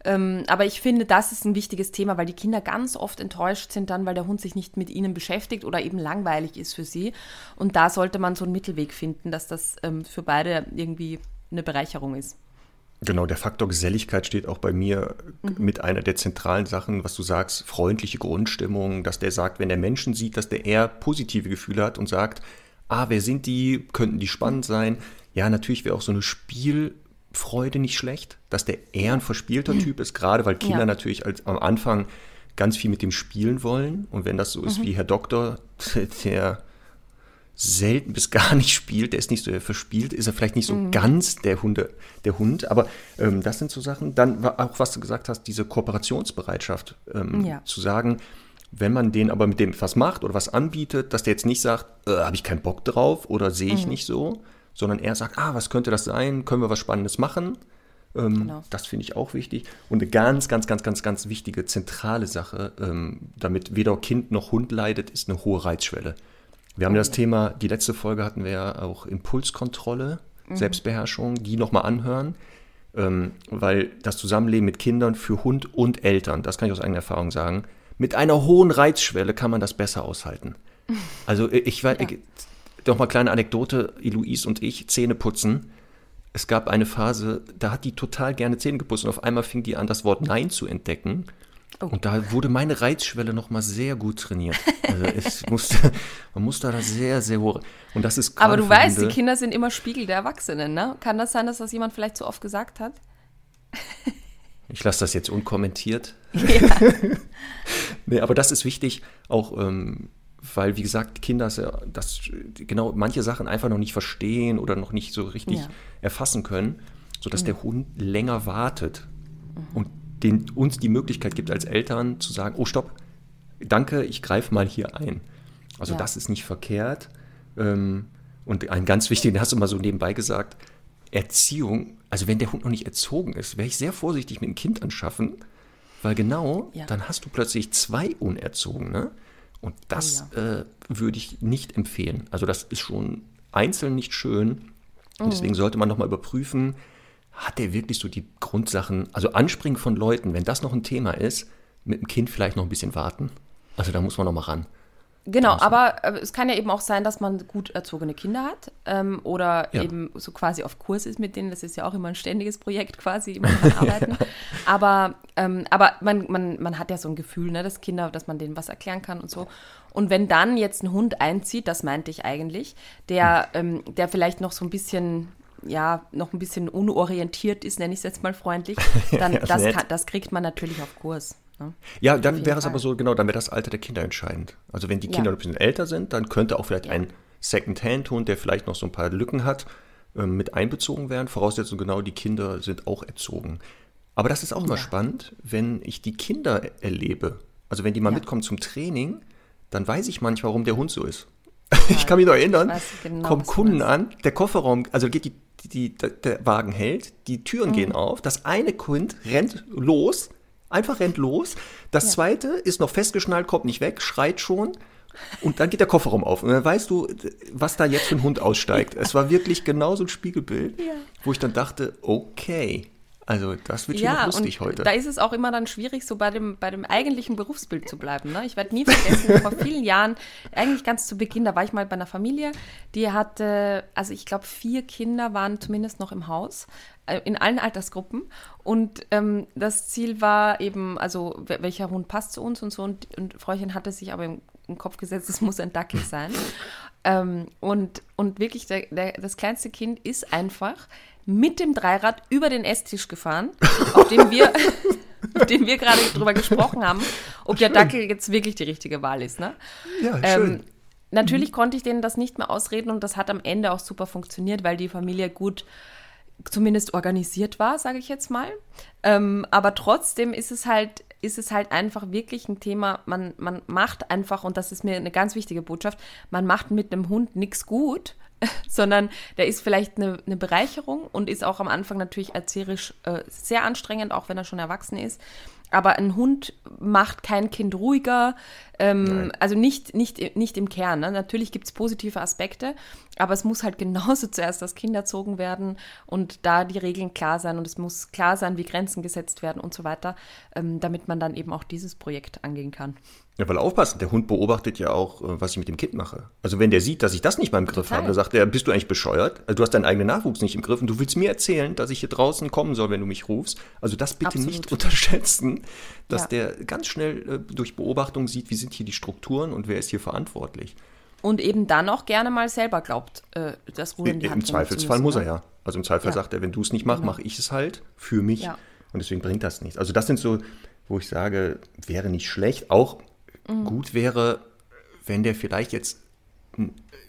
Ähm, aber ich finde, das ist ein wichtiges Thema, weil die Kinder ganz oft enttäuscht sind dann, weil der Hund sich nicht mit ihnen beschäftigt oder eben langweilig ist für sie. Und da sollte man so einen Mittelweg finden, dass das ähm, für beide irgendwie eine Bereicherung ist. Genau, der Faktor Geselligkeit steht auch bei mir mit einer der zentralen Sachen, was du sagst, freundliche Grundstimmung, dass der sagt, wenn der Menschen sieht, dass der eher positive Gefühle hat und sagt, ah, wer sind die, könnten die spannend sein. Ja, natürlich wäre auch so eine Spielfreude nicht schlecht, dass der eher ein verspielter Typ ist, gerade weil Kinder Ja. natürlich als, am Anfang ganz viel mit dem spielen wollen. Und wenn das so ist wie Herr Doktor, <laughs> der selten bis gar nicht spielt, der ist nicht so verspielt, ist er vielleicht nicht so Mhm. ganz der Hunde, der Hund, aber ähm, das sind so Sachen. Dann war auch, was du gesagt hast, diese Kooperationsbereitschaft, ähm, Ja. zu sagen, wenn man den aber mit dem was macht oder was anbietet, dass der jetzt nicht sagt, äh, habe ich keinen Bock drauf oder sehe Mhm. ich nicht so, sondern er sagt, ah, was könnte das sein? Können wir was Spannendes machen? Ähm, Genau. Das finde ich auch wichtig. Und eine ganz, ganz, ganz, ganz, ganz wichtige, zentrale Sache, ähm, damit weder Kind noch Hund leidet, ist eine hohe Reizschwelle. Wir haben ja das Thema, die letzte Folge hatten wir ja auch Impulskontrolle, Selbstbeherrschung, die nochmal anhören, ähm, weil das Zusammenleben mit Kindern für Hund und Eltern, das kann ich aus eigener Erfahrung sagen, mit einer hohen Reizschwelle kann man das besser aushalten. <laughs> Also äh, ich weiß, Ja. Noch mal kleine Anekdote, Eloise und ich, Zähne putzen, es gab eine Phase, da hat die total gerne Zähne geputzt und auf einmal fing die an, das Wort Nein zu entdecken. Oh. Und da wurde meine Reizschwelle nochmal sehr gut trainiert. Also <laughs> es musste, man muss da sehr, sehr hoch. Und das ist Aber du weißt, Hunde, die Kinder sind immer Spiegel der Erwachsenen, ne? Kann das sein, dass das jemand vielleicht zu oft gesagt hat? <laughs> Ich lasse das jetzt unkommentiert. Ja. <laughs> nee, aber das ist wichtig, auch ähm, weil, wie gesagt, Kinder das, genau manche Sachen einfach noch nicht verstehen oder noch nicht so richtig ja. erfassen können, sodass mhm. der Hund länger wartet mhm. und den, uns die Möglichkeit gibt, als Eltern zu sagen, oh stopp, danke, ich greife mal hier ein. Also ja. das ist nicht verkehrt. Ähm, und ein ganz wichtiger, den hast du mal so nebenbei gesagt, Erziehung, also wenn der Hund noch nicht erzogen ist, wäre ich sehr vorsichtig mit dem Kind anschaffen, weil genau, ja. dann hast du plötzlich zwei Unerzogene. Und das oh ja. äh, würde ich nicht empfehlen. Also das ist schon einzeln nicht schön. Und mhm. deswegen sollte man nochmal überprüfen, hat der wirklich so die Grundsachen, also Anspringen von Leuten, wenn das noch ein Thema ist, mit dem Kind vielleicht noch ein bisschen warten. Also da muss man nochmal ran. Genau, also. aber äh, es kann ja eben auch sein, dass man gut erzogene Kinder hat ähm, oder ja. eben so quasi auf Kurs ist mit denen. Das ist ja auch immer ein ständiges Projekt quasi, <laughs> immer arbeiten. Aber, ähm, aber man, man, man hat ja so ein Gefühl, ne, dass Kinder, dass man denen was erklären kann und so. Und wenn dann jetzt ein Hund einzieht, das meinte ich eigentlich, der, hm. ähm, der vielleicht noch so ein bisschen ja, noch ein bisschen unorientiert ist, nenne ich es jetzt mal freundlich, <laughs> dann das, kann, das kriegt man natürlich auf Kurs. Ne? Ja, dann wäre es aber so, genau, dann wäre das Alter der Kinder entscheidend. Also wenn die Kinder ja. ein bisschen älter sind, dann könnte auch vielleicht ja. ein Second-Hand-Hund, der vielleicht noch so ein paar Lücken hat, ähm, mit einbezogen werden. Voraussetzung genau, die Kinder sind auch erzogen. Aber das ist auch ja. immer spannend, wenn ich die Kinder erlebe. Also wenn die mal mitkommen zum Training, dann weiß ich manchmal, warum der Hund so ist. <laughs> ich kann mich noch erinnern, genau, kommen Kunden an, der Kofferraum, also geht die, die, der Wagen hält, die Türen mhm. gehen auf, das eine Kind rennt los, einfach rennt los. Das ja. zweite ist noch festgeschnallt, kommt nicht weg, schreit schon. Und dann geht der Kofferraum auf. Und dann weißt du, was da jetzt für ein Hund aussteigt. Es war wirklich genau so ein Spiegelbild, ja. wo ich dann dachte, okay, also das wird ja, lustig heute. Da ist es auch immer dann schwierig, so bei dem, bei dem eigentlichen Berufsbild zu bleiben. Ne? Ich werde nie vergessen, vor vielen Jahren, eigentlich ganz zu Beginn, da war ich mal bei einer Familie, die hatte, also ich glaube, vier Kinder waren zumindest noch im Haus, äh, in allen Altersgruppen. Und ähm, das Ziel war eben, also welcher Hund passt zu uns und so. Und, und Fräuchen hatte sich aber im, im Kopf gesetzt, es muss ein Dackel sein. ähm, und, und wirklich, der, der, das kleinste Kind ist einfach mit dem Dreirad über den Esstisch gefahren, auf dem wir, <laughs> auf dem wir gerade drüber gesprochen haben, ob schön. der Dackel jetzt wirklich die richtige Wahl ist. Ne? Ja, ähm, schön. natürlich mhm. konnte ich denen das nicht mehr ausreden und das hat am Ende auch super funktioniert, weil die Familie gut zumindest organisiert war, sage ich jetzt mal. Ähm, aber trotzdem ist es halt ist es halt einfach wirklich ein Thema, man, man macht einfach, und das ist mir eine ganz wichtige Botschaft, man macht mit einem Hund nichts gut, <laughs> sondern der ist vielleicht eine, eine, Bereicherung und ist auch am Anfang natürlich erzählerisch äh, sehr anstrengend, auch wenn er schon erwachsen ist. Aber ein Hund macht kein Kind ruhiger, ähm, also nicht, nicht, nicht im Kern. Ne? Natürlich gibt es positive Aspekte, aber es muss halt genauso <laughs> zuerst das Kind erzogen werden und da die Regeln klar sein und es muss klar sein, wie Grenzen gesetzt werden und so weiter, ähm, damit man dann eben auch dieses Projekt angehen kann. Ja, weil aufpassen, der Hund beobachtet ja auch, äh, was ich mit dem Kind mache. Also wenn der sieht, dass ich das nicht mal im Griff Total. habe, dann sagt er, bist du eigentlich bescheuert? Also du hast deinen eigenen Nachwuchs nicht im Griff und du willst mir erzählen, dass ich hier draußen kommen soll, wenn du mich rufst. Also das bitte Absolut. nicht <laughs> unterschätzen, dass ja. der ganz schnell äh, durch Beobachtung sieht, wie sind hier die Strukturen und wer ist hier verantwortlich. Und eben dann auch gerne mal selber glaubt, äh, das Ruhe in die Hand Im Zweifelsfall muss er ja. Also im Zweifelsfall ja. sagt er, wenn du es nicht machst, genau. mache ich es halt für mich. Ja. Und deswegen bringt das nichts. Also das sind so, wo ich sage, wäre nicht schlecht. Auch Mhm. Gut wäre, wenn der vielleicht jetzt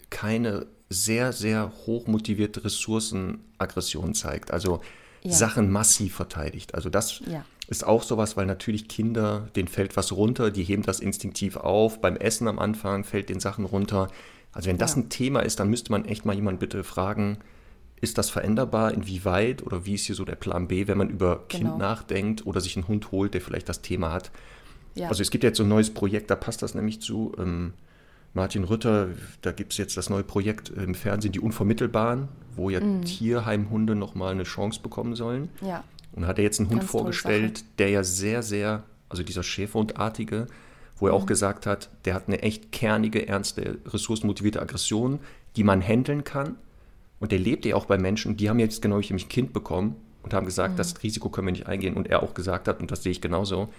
keine sehr, sehr hoch motivierte Ressourcenaggression zeigt. Also ja. Sachen massiv verteidigt. Also das. Ist auch sowas, weil natürlich Kinder, denen fällt was runter, die heben das instinktiv auf. Beim Essen am Anfang fällt den Sachen runter. Also wenn das ja. ein Thema ist, dann müsste man echt mal jemanden bitte fragen, ist das veränderbar, inwieweit oder wie ist hier so der Plan B, wenn man über genau. Kind nachdenkt oder sich einen Hund holt, der vielleicht das Thema hat. Ja. Also es gibt jetzt so ein neues Projekt, da passt das nämlich zu. Ähm, Martin Rütter, da gibt es jetzt das neue Projekt im Fernsehen, die Unvermittelbaren, wo ja mhm. Tierheimhunde nochmal eine Chance bekommen sollen. Ja. Und hat er jetzt einen Hund Ganz vorgestellt, der ja sehr, sehr, also dieser Schäferhundartige, wo er mhm. auch gesagt hat, der hat eine echt kernige, ernste, ressourcenmotivierte Aggression, die man handeln kann. Und der lebt ja auch bei Menschen, die haben jetzt genau wie ich ein Kind bekommen und haben gesagt, Mhm. das Risiko können wir nicht eingehen. Und er auch gesagt hat, und das sehe ich genauso,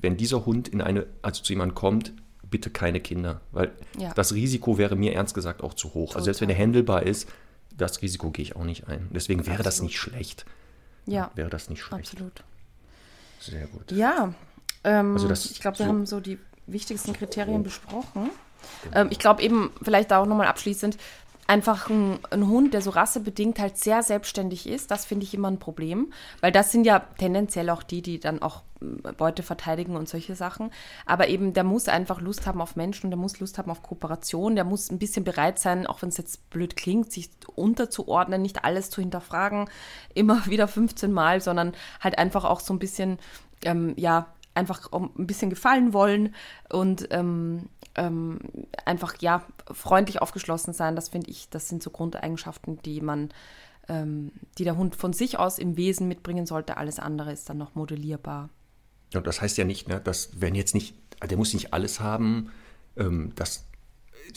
wenn dieser Hund in eine, also zu jemandem kommt, bitte keine Kinder. Weil Ja. das Risiko wäre mir ernst gesagt auch zu hoch. Also selbst wenn er Total. handelbar ist, das Risiko gehe ich auch nicht ein. Deswegen wäre das Absolut. nicht schlecht. Ja, Wäre das nicht schlecht. absolut. Sehr gut. Ja, ähm, Also das- ich glaube, wir so- haben so die wichtigsten Kriterien besprochen. Ähm, ich glaube eben, vielleicht auch nochmal abschließend, einfach ein, ein Hund, der so rassebedingt halt sehr selbstständig ist, das finde ich immer ein Problem, weil das sind ja tendenziell auch die, die dann auch ähm, Beute verteidigen und solche Sachen. Aber eben, der muss einfach Lust haben auf Menschen, der muss Lust haben auf Kooperation, der muss ein bisschen bereit sein, auch wenn es jetzt blöd klingt, sich unterzuordnen, nicht alles zu hinterfragen, immer <laughs> wieder 15 Mal, sondern halt einfach auch so ein bisschen, ähm, ja, einfach ein bisschen gefallen wollen und ähm, ähm, einfach, ja, freundlich aufgeschlossen sein. Das finde ich, das sind so Grundeigenschaften, die man, ähm, die der Hund von sich aus im Wesen mitbringen sollte. Alles andere ist dann noch modellierbar. Und das heißt ja nicht, ne, dass wenn jetzt nicht, der muss nicht alles haben, ähm, das,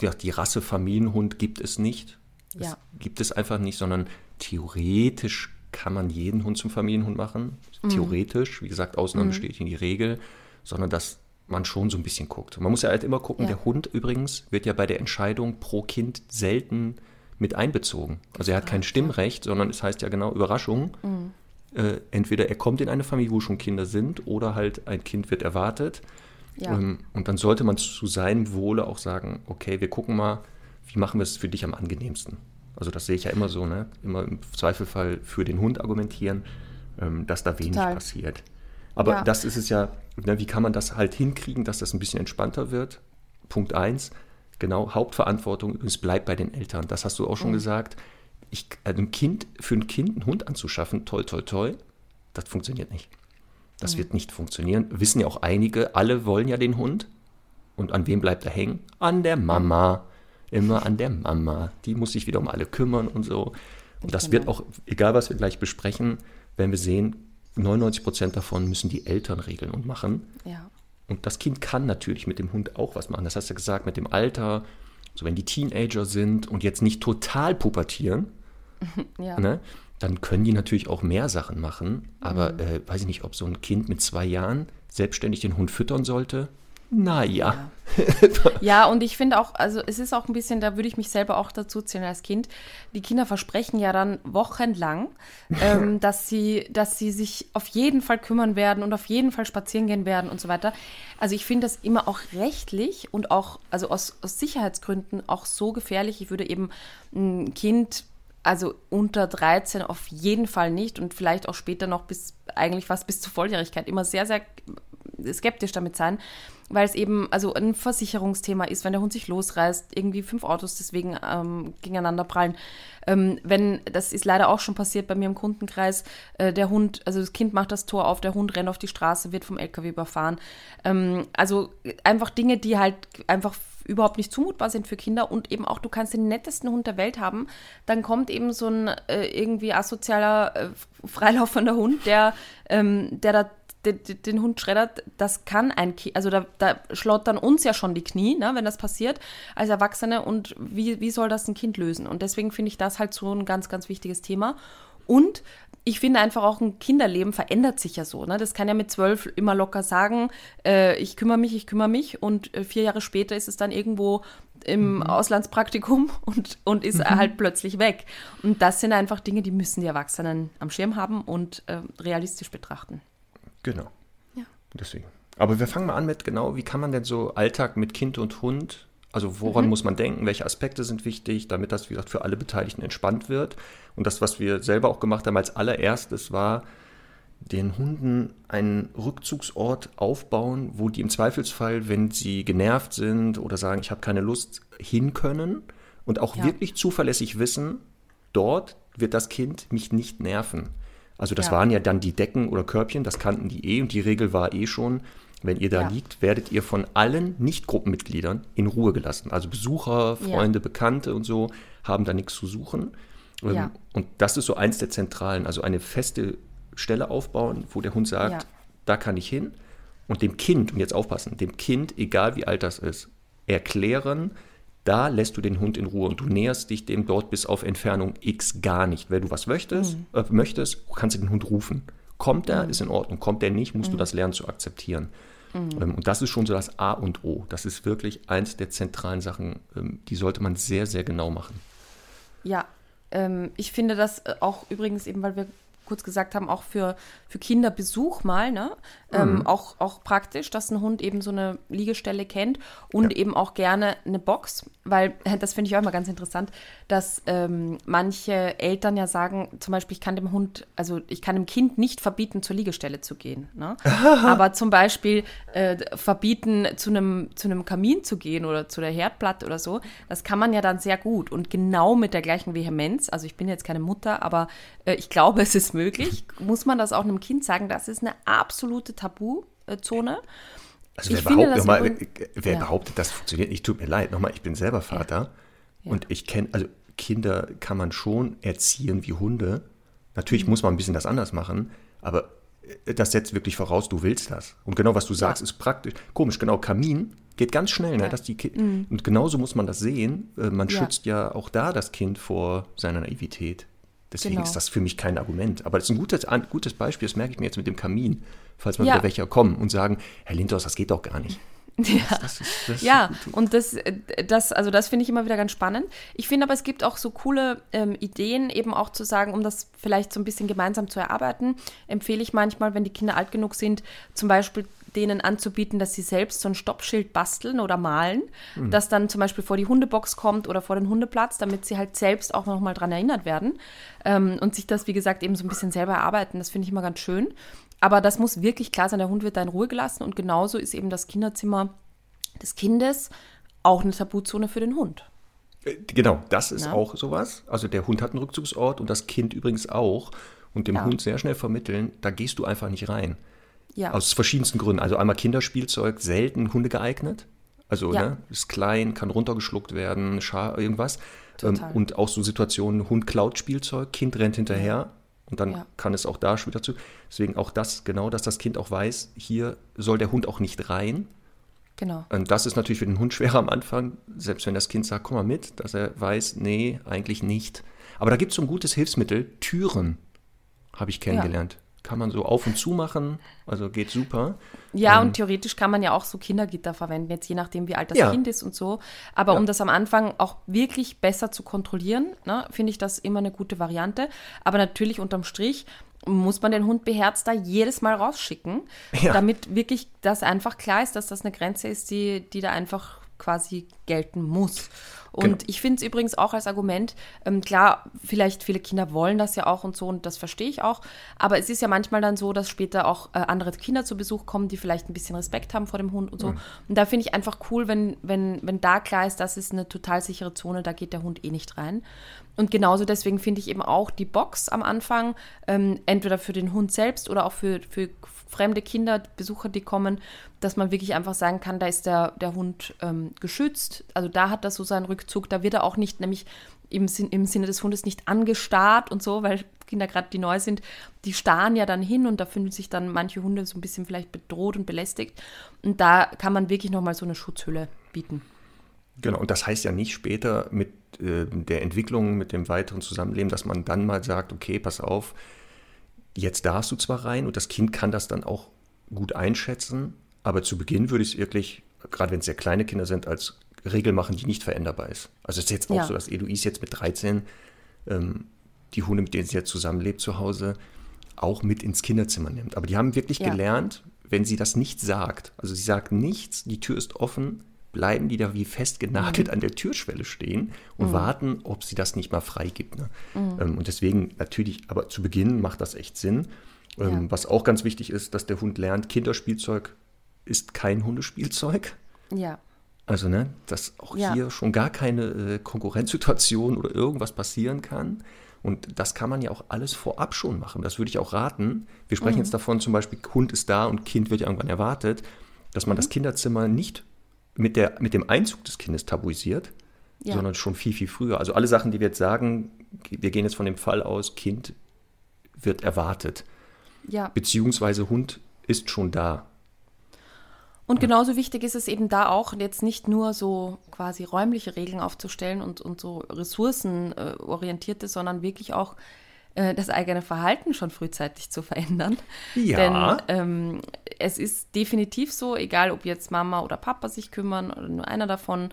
ja, die Rasse Familienhund gibt es nicht. Das Ja. gibt es einfach nicht, sondern theoretisch kann man jeden Hund zum Familienhund machen. Mhm. Theoretisch, wie gesagt, Ausnahmen bestätigen die Regel, sondern dass man schon so ein bisschen guckt. Man muss ja halt immer gucken, Ja. der Hund übrigens wird ja bei der Entscheidung pro Kind selten mit einbezogen. Also er hat kein Stimmrecht, sondern es heißt ja genau Überraschung. Mhm. Äh, entweder er kommt in eine Familie, wo schon Kinder sind, oder halt ein Kind wird erwartet. Ja. Ähm, und dann sollte man zu seinem Wohle auch sagen, okay, wir gucken mal, wie machen wir es für dich am angenehmsten. Also das sehe ich ja immer so, ne? Immer im Zweifelfall für den Hund argumentieren, ähm, dass da wenig Total. passiert. Aber Ja. das ist es ja, ne, wie kann man das halt hinkriegen, dass das ein bisschen entspannter wird? Punkt eins, genau, Hauptverantwortung übrigens bleibt bei den Eltern. Das hast du auch schon gesagt. Ich, also ein Kind, für ein Kind einen Hund anzuschaffen, toll, toll, toll, das funktioniert nicht. Das wird nicht funktionieren. Wissen ja auch einige, alle wollen ja den Hund. Und an wem bleibt er hängen? An der Mama. Immer an der Mama. Die muss sich wieder um alle kümmern und so. Und das wird auch, egal was wir gleich besprechen, wenn wir sehen, 99 Prozent davon müssen die Eltern regeln und machen. Ja. Und das Kind kann natürlich mit dem Hund auch was machen. Das hast du ja gesagt, mit dem Alter, so wenn die Teenager sind und jetzt nicht total pubertieren, <laughs> Ja. ne, dann können die natürlich auch mehr Sachen machen. Aber äh, weiß ich nicht, ob so ein Kind mit zwei Jahren selbstständig den Hund füttern sollte. Naja. <laughs> Ja, und ich finde auch, also es ist auch ein bisschen, da würde ich mich selber auch dazu zählen als Kind. Die Kinder versprechen ja dann wochenlang, ähm, dass, sie, dass sie sich auf jeden Fall kümmern werden und auf jeden Fall spazieren gehen werden und so weiter. Also ich finde das immer auch rechtlich und auch, also aus, aus Sicherheitsgründen auch so gefährlich. Ich würde eben ein Kind also unter 13 auf jeden Fall nicht und vielleicht auch später noch bis, eigentlich fast bis zur Volljährigkeit, immer sehr, sehr skeptisch damit sein, weil es eben also ein Versicherungsthema ist, wenn der Hund sich losreißt, irgendwie fünf Autos deswegen ähm, gegeneinander prallen. Ähm, wenn, das ist leider auch schon passiert bei mir im Kundenkreis, äh, der Hund, also das Kind macht das Tor auf, der Hund rennt auf die Straße, wird vom LKW überfahren. Ähm, also einfach Dinge, die halt einfach überhaupt nicht zumutbar sind für Kinder und eben auch, du kannst den nettesten Hund der Welt haben, dann kommt eben so ein äh, irgendwie asozialer, äh, freilaufender Hund, der, ähm, der da den, den Hund schreddert, das kann ein Kind, also da, da schlottern uns ja schon die Knie, ne, wenn das passiert, als Erwachsene und wie, wie soll das ein Kind lösen? Und deswegen finde ich das halt so ein ganz, ganz wichtiges Thema. Und ich finde einfach auch ein Kinderleben verändert sich ja so. Ne? Das kann ja mit zwölf immer locker sagen, äh, ich kümmere mich, ich kümmere mich und äh, vier Jahre später ist es dann irgendwo im Auslandspraktikum <laughs> und, und ist halt plötzlich weg. Und das sind einfach Dinge, die müssen die Erwachsenen am Schirm haben und äh, realistisch betrachten. Genau. Ja. Deswegen. Aber wir fangen mal an mit genau, wie kann man denn so Alltag mit Kind und Hund, also woran muss man denken, welche Aspekte sind wichtig, damit das, wie gesagt, für alle Beteiligten entspannt wird. Und das, was wir selber auch gemacht haben als allererstes, war, den Hunden einen Rückzugsort aufbauen, wo die im Zweifelsfall, wenn sie genervt sind oder sagen, ich habe keine Lust, hin können und auch Ja. wirklich zuverlässig wissen, dort wird das Kind mich nicht nerven. Also das Ja. waren ja dann die Decken oder Körbchen, das kannten die eh und die Regel war eh schon, wenn ihr da Ja. liegt, werdet ihr von allen Nicht-Gruppenmitgliedern in Ruhe gelassen. Also Besucher, Ja. Freunde, Bekannte und so haben da nichts zu suchen. Ähm, Ja. Und das ist so eins der Zentralen, also eine feste Stelle aufbauen, wo der Hund sagt, Ja. da kann ich hin. Und dem Kind, und jetzt aufpassen, dem Kind, egal wie alt das ist, erklären, da lässt du den Hund in Ruhe und du näherst dich dem dort bis auf Entfernung X gar nicht. Wenn du was möchtest, Mhm. äh, möchtest kannst du den Hund rufen. Kommt er, ist in Ordnung. Kommt er nicht, Mhm. musst du das lernen zu akzeptieren. Ähm, und das ist schon so das A und O. Das ist wirklich eins der zentralen Sachen, ähm, die sollte man sehr, sehr genau machen. Ja, ähm, ich finde das äh, auch übrigens eben, weil wir kurz gesagt haben, auch für, für Kinderbesuch mal, ne? Ähm, auch, auch praktisch, dass ein Hund eben so eine Liegestelle kennt und eben auch gerne eine Box, weil <laughs> das finde ich auch immer ganz interessant, dass ähm, manche Eltern ja sagen, zum Beispiel, ich kann dem Hund, also ich kann dem Kind nicht verbieten, zur Liegestelle zu gehen, ne? <laughs> aber zum Beispiel äh, verbieten, zu einem, zu einem Kamin zu gehen oder zu der Herdplatte oder so, das kann man ja dann sehr gut und genau mit der gleichen Vehemenz, also ich bin jetzt keine Mutter, aber äh, ich glaube, <laughs> es ist möglich, muss man das auch einem Kind sagen, das ist eine absolute Tabuzone. Also wer, Ich finde nochmal, übrigens- äh, wer ja. behauptet, das funktioniert nicht, tut mir leid. Nochmal, ich bin selber Vater und ich kenne, also Kinder kann man schon erziehen wie Hunde. Natürlich Mhm. muss man ein bisschen das anders machen, aber äh, das setzt wirklich voraus, du willst das. Und genau, was du sagst, ist praktisch. Komisch, genau, Kamin geht ganz schnell, ne, dass die Ki Und genauso muss man das sehen. Äh, Man Mhm. Ja. schützt ja auch da das Kind vor seiner Naivität. Deswegen Genau. ist das für mich kein Argument. Aber das ist ein gutes, ein gutes Beispiel, das merke ich mir jetzt mit dem Kamin. Falls mal Ja. wieder welche kommen und sagen, Herr Lindhaus, das geht doch gar nicht. <laughs> Ja. Das ist, das Ja, und das, äh, das, also das finde ich immer wieder ganz spannend. Ich finde aber, es gibt auch so coole ähm, Ideen, eben auch zu sagen, um das vielleicht so ein bisschen gemeinsam zu erarbeiten, empfehle ich manchmal, wenn die Kinder alt genug sind, zum Beispiel denen anzubieten, dass sie selbst so ein Stoppschild basteln oder malen, das dann zum Beispiel vor die Hundebox kommt oder vor den Hundeplatz, damit sie halt selbst auch nochmal dran erinnert werden ähm, und sich das, wie gesagt, eben so ein bisschen selber erarbeiten. Das finde ich immer ganz schön. Aber das muss wirklich klar sein, der Hund wird da in Ruhe gelassen und genauso ist eben das Kinderzimmer des Kindes auch eine Tabuzone für den Hund. Äh, Genau, das ist Na? auch sowas. Also der Hund hat einen Rückzugsort und das Kind übrigens auch. Und dem Ja. Hund sehr schnell vermitteln, da gehst du einfach nicht rein. Ja, Aus verschiedensten Gründen. Also einmal Kinderspielzeug, selten Hunde geeignet. Also Ja. ne, ist klein, kann runtergeschluckt werden, scha irgendwas. Ähm, und auch so Situationen, Hund klaut Spielzeug, Kind rennt hinterher und dann Ja. kann es auch da schon wieder zu. Deswegen auch das, genau, dass das Kind auch weiß, hier soll der Hund auch nicht rein. genau. Und das ist natürlich für den Hund schwerer am Anfang, selbst wenn das Kind sagt, komm mal mit, dass er weiß, nee, eigentlich nicht. Aber da gibt es so ein gutes Hilfsmittel, Türen, habe ich kennengelernt. Kann man so auf und zu machen, also geht super. Ja, und theoretisch kann man ja auch so Kindergitter verwenden, jetzt je nachdem, wie alt das Ja. Kind ist und so. Aber Ja. um das am Anfang auch wirklich besser zu kontrollieren, ne, finde ich das immer eine gute Variante. Aber natürlich unterm Strich muss man den Hund beherzt da jedes Mal rausschicken, Ja. damit wirklich das einfach klar ist, dass das eine Grenze ist, die, die da einfach quasi gelten muss. Und Genau. ich finde es übrigens auch als Argument, ähm, klar, vielleicht viele Kinder wollen das ja auch und so und das verstehe ich auch, aber es ist ja manchmal dann so, dass später auch äh, andere Kinder zu Besuch kommen, die vielleicht ein bisschen Respekt haben vor dem Hund und so. Und da finde ich einfach cool, wenn, wenn, wenn da klar ist, das ist eine total sichere Zone, da geht der Hund eh nicht rein. Und genauso deswegen finde ich eben auch die Box am Anfang, ähm, entweder für den Hund selbst oder auch für, für fremde Kinder, Besucher, die kommen, dass man wirklich einfach sagen kann, da ist der, der Hund ähm, geschützt. Also da hat er so seinen Rückzug. Da wird er auch nicht, nämlich im, Sinn, im Sinne des Hundes nicht angestarrt und so, weil Kinder gerade, die neu sind, die starren ja dann hin und da fühlen sich dann manche Hunde so ein bisschen vielleicht bedroht und belästigt. Und da kann man wirklich nochmal so eine Schutzhülle bieten. Genau, und das heißt ja nicht später mit äh, der Entwicklung, mit dem weiteren Zusammenleben, dass man dann mal sagt, okay, pass auf, jetzt darfst du zwar rein und das Kind kann das dann auch gut einschätzen, aber zu Beginn würde ich es wirklich, gerade wenn es sehr kleine Kinder sind, als Regel machen, die nicht veränderbar ist. Also es ist jetzt auch Ja. so, dass Eloise jetzt mit 13 ähm, die Hunde, mit denen sie jetzt zusammenlebt zu Hause, auch mit ins Kinderzimmer nimmt. Aber die haben wirklich Ja. gelernt, wenn sie das nicht sagt, also sie sagt nichts, die Tür ist offen, bleiben die da wie Mhm. festgenagelt an der Türschwelle stehen und warten, ob sie das nicht mal freigibt. Ne? Ähm, und deswegen natürlich, aber zu Beginn macht das echt Sinn. Ähm, Ja. Was auch ganz wichtig ist, dass der Hund lernt, Kinderspielzeug ist kein Hundespielzeug. Ja. Also, ne, dass auch Ja. hier schon gar keine äh, Konkurrenzsituation oder irgendwas passieren kann. Und das kann man ja auch alles vorab schon machen. Das würde ich auch raten. Wir Mhm. sprechen jetzt davon, zum Beispiel, Hund ist da und Kind wird ja irgendwann erwartet, dass man Mhm. das Kinderzimmer nicht mit, der, mit dem Einzug des Kindes tabuisiert, Ja. sondern schon viel, viel früher. Also alle Sachen, die wir jetzt sagen, wir gehen jetzt von dem Fall aus, Kind wird erwartet, Ja. beziehungsweise Hund ist schon da. Und genauso wichtig ist es eben da auch, jetzt nicht nur so quasi räumliche Regeln aufzustellen und, und so ressourcenorientierte, sondern wirklich auch äh, das eigene Verhalten schon frühzeitig zu verändern. Ja. Denn ähm, es ist definitiv so, egal ob jetzt Mama oder Papa sich kümmern oder nur einer davon,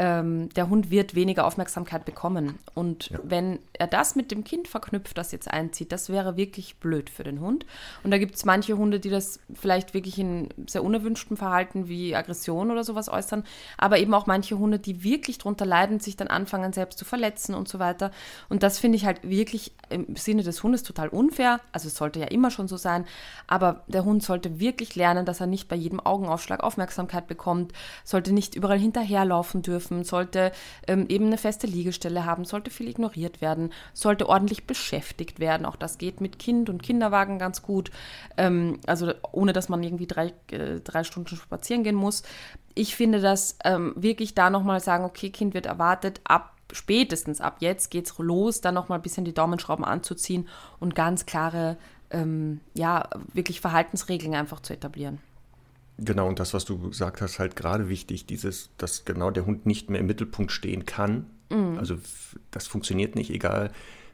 ähm, der Hund wird weniger Aufmerksamkeit bekommen. Und ja. wenn er das mit dem Kind verknüpft, das jetzt einzieht, das wäre wirklich blöd für den Hund. Und da gibt es manche Hunde, die das vielleicht wirklich in sehr unerwünschtem Verhalten wie Aggression oder sowas äußern, aber eben auch manche Hunde, die wirklich darunter leiden, sich dann anfangen selbst zu verletzen und so weiter. Und das finde ich halt wirklich im Sinne des Hundes total unfair. Also es sollte ja immer schon so sein, aber der Hund sollte wirklich lernen, dass er nicht bei jedem Augenaufschlag Aufmerksamkeit bekommt, sollte nicht überall hinterherlaufen dürfen dürfen, sollte ähm, eben eine feste Liegestelle haben, sollte viel ignoriert werden, sollte ordentlich beschäftigt werden. Auch das geht mit Kind und Kinderwagen ganz gut. Ähm, also ohne, dass man irgendwie drei, äh, drei Stunden spazieren gehen muss. Ich finde das ähm, wirklich da nochmal sagen, okay, Kind wird erwartet, ab spätestens ab jetzt geht es los, dann nochmal ein bisschen die Daumenschrauben anzuziehen und ganz klare, ähm, ja, wirklich Verhaltensregeln einfach zu etablieren. Genau, und das, was du gesagt hast, halt gerade wichtig, dieses, dass genau der Hund nicht mehr im Mittelpunkt stehen kann. Mhm. Also das funktioniert nicht, egal.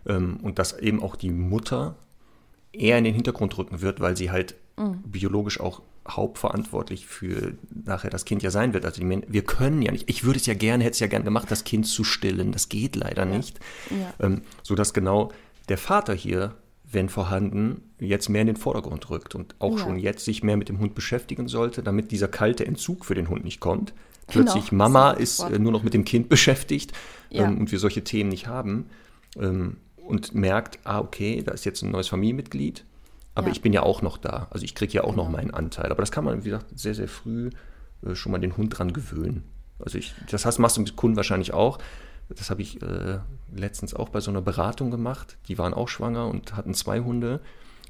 Ähm, und dass eben auch die Mutter eher in den Hintergrund rücken wird, weil sie halt mhm. biologisch auch hauptverantwortlich für nachher das Kind ja sein wird. Also die, wir können ja nicht, ich würde es ja gerne, hätte es ja gerne gemacht, das Kind zu stillen. Das geht leider ja. nicht. Ja. Ähm, sodass genau der Vater hier wenn vorhanden, jetzt mehr in den Vordergrund rückt und auch ja. schon jetzt sich mehr mit dem Hund beschäftigen sollte, damit dieser kalte Entzug für den Hund nicht kommt. Genau. Plötzlich Mama ist äh, nur noch mit dem Kind <laughs> beschäftigt ja. ähm, und wir solche Themen nicht haben ähm, und merkt, ah, okay, da ist jetzt ein neues Familienmitglied, aber ja. ich bin ja auch noch da. Also ich kriege ja auch genau. noch meinen Anteil. Aber das kann man, wie gesagt, sehr, sehr früh äh, schon mal den Hund dran gewöhnen. Also ich, das heißt, machst du mit Kunden wahrscheinlich auch. Das habe ich äh, letztens auch bei so einer Beratung gemacht. Die waren auch schwanger und hatten zwei Hunde.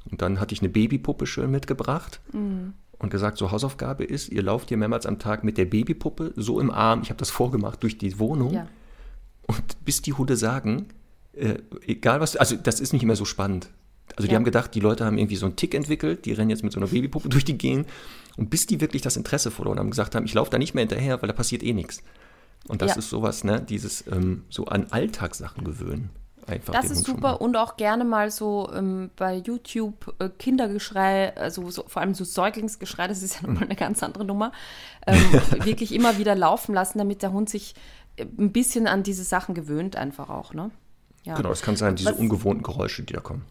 Und dann hatte ich eine Babypuppe schön mitgebracht mhm. und gesagt, so Hausaufgabe ist, ihr lauft hier mehrmals am Tag mit der Babypuppe so im Arm, ich habe das vorgemacht, durch die Wohnung. Ja. Und bis die Hunde sagen, äh, egal was, also das ist nicht mehr so spannend. Also die ja. haben gedacht, die Leute haben irgendwie so einen Tick entwickelt, die rennen jetzt mit so einer Babypuppe <laughs> durch die Gegend. Und bis die wirklich das Interesse verloren haben, gesagt haben, ich laufe da nicht mehr hinterher, weil da passiert eh nichts. Und das ja. ist sowas, ne, dieses ähm, so an Alltagssachen gewöhnen. Einfach das ist super und auch gerne mal so ähm, bei YouTube äh, Kindergeschrei, also so, vor allem so Säuglingsgeschrei, das ist ja <laughs> nochmal eine ganz andere Nummer, ähm, <laughs> wirklich immer wieder laufen lassen, damit der Hund sich äh, ein bisschen an diese Sachen gewöhnt, einfach auch. Ne? Ja. Genau, es kann sein, diese Was, ungewohnten Geräusche, die da kommen.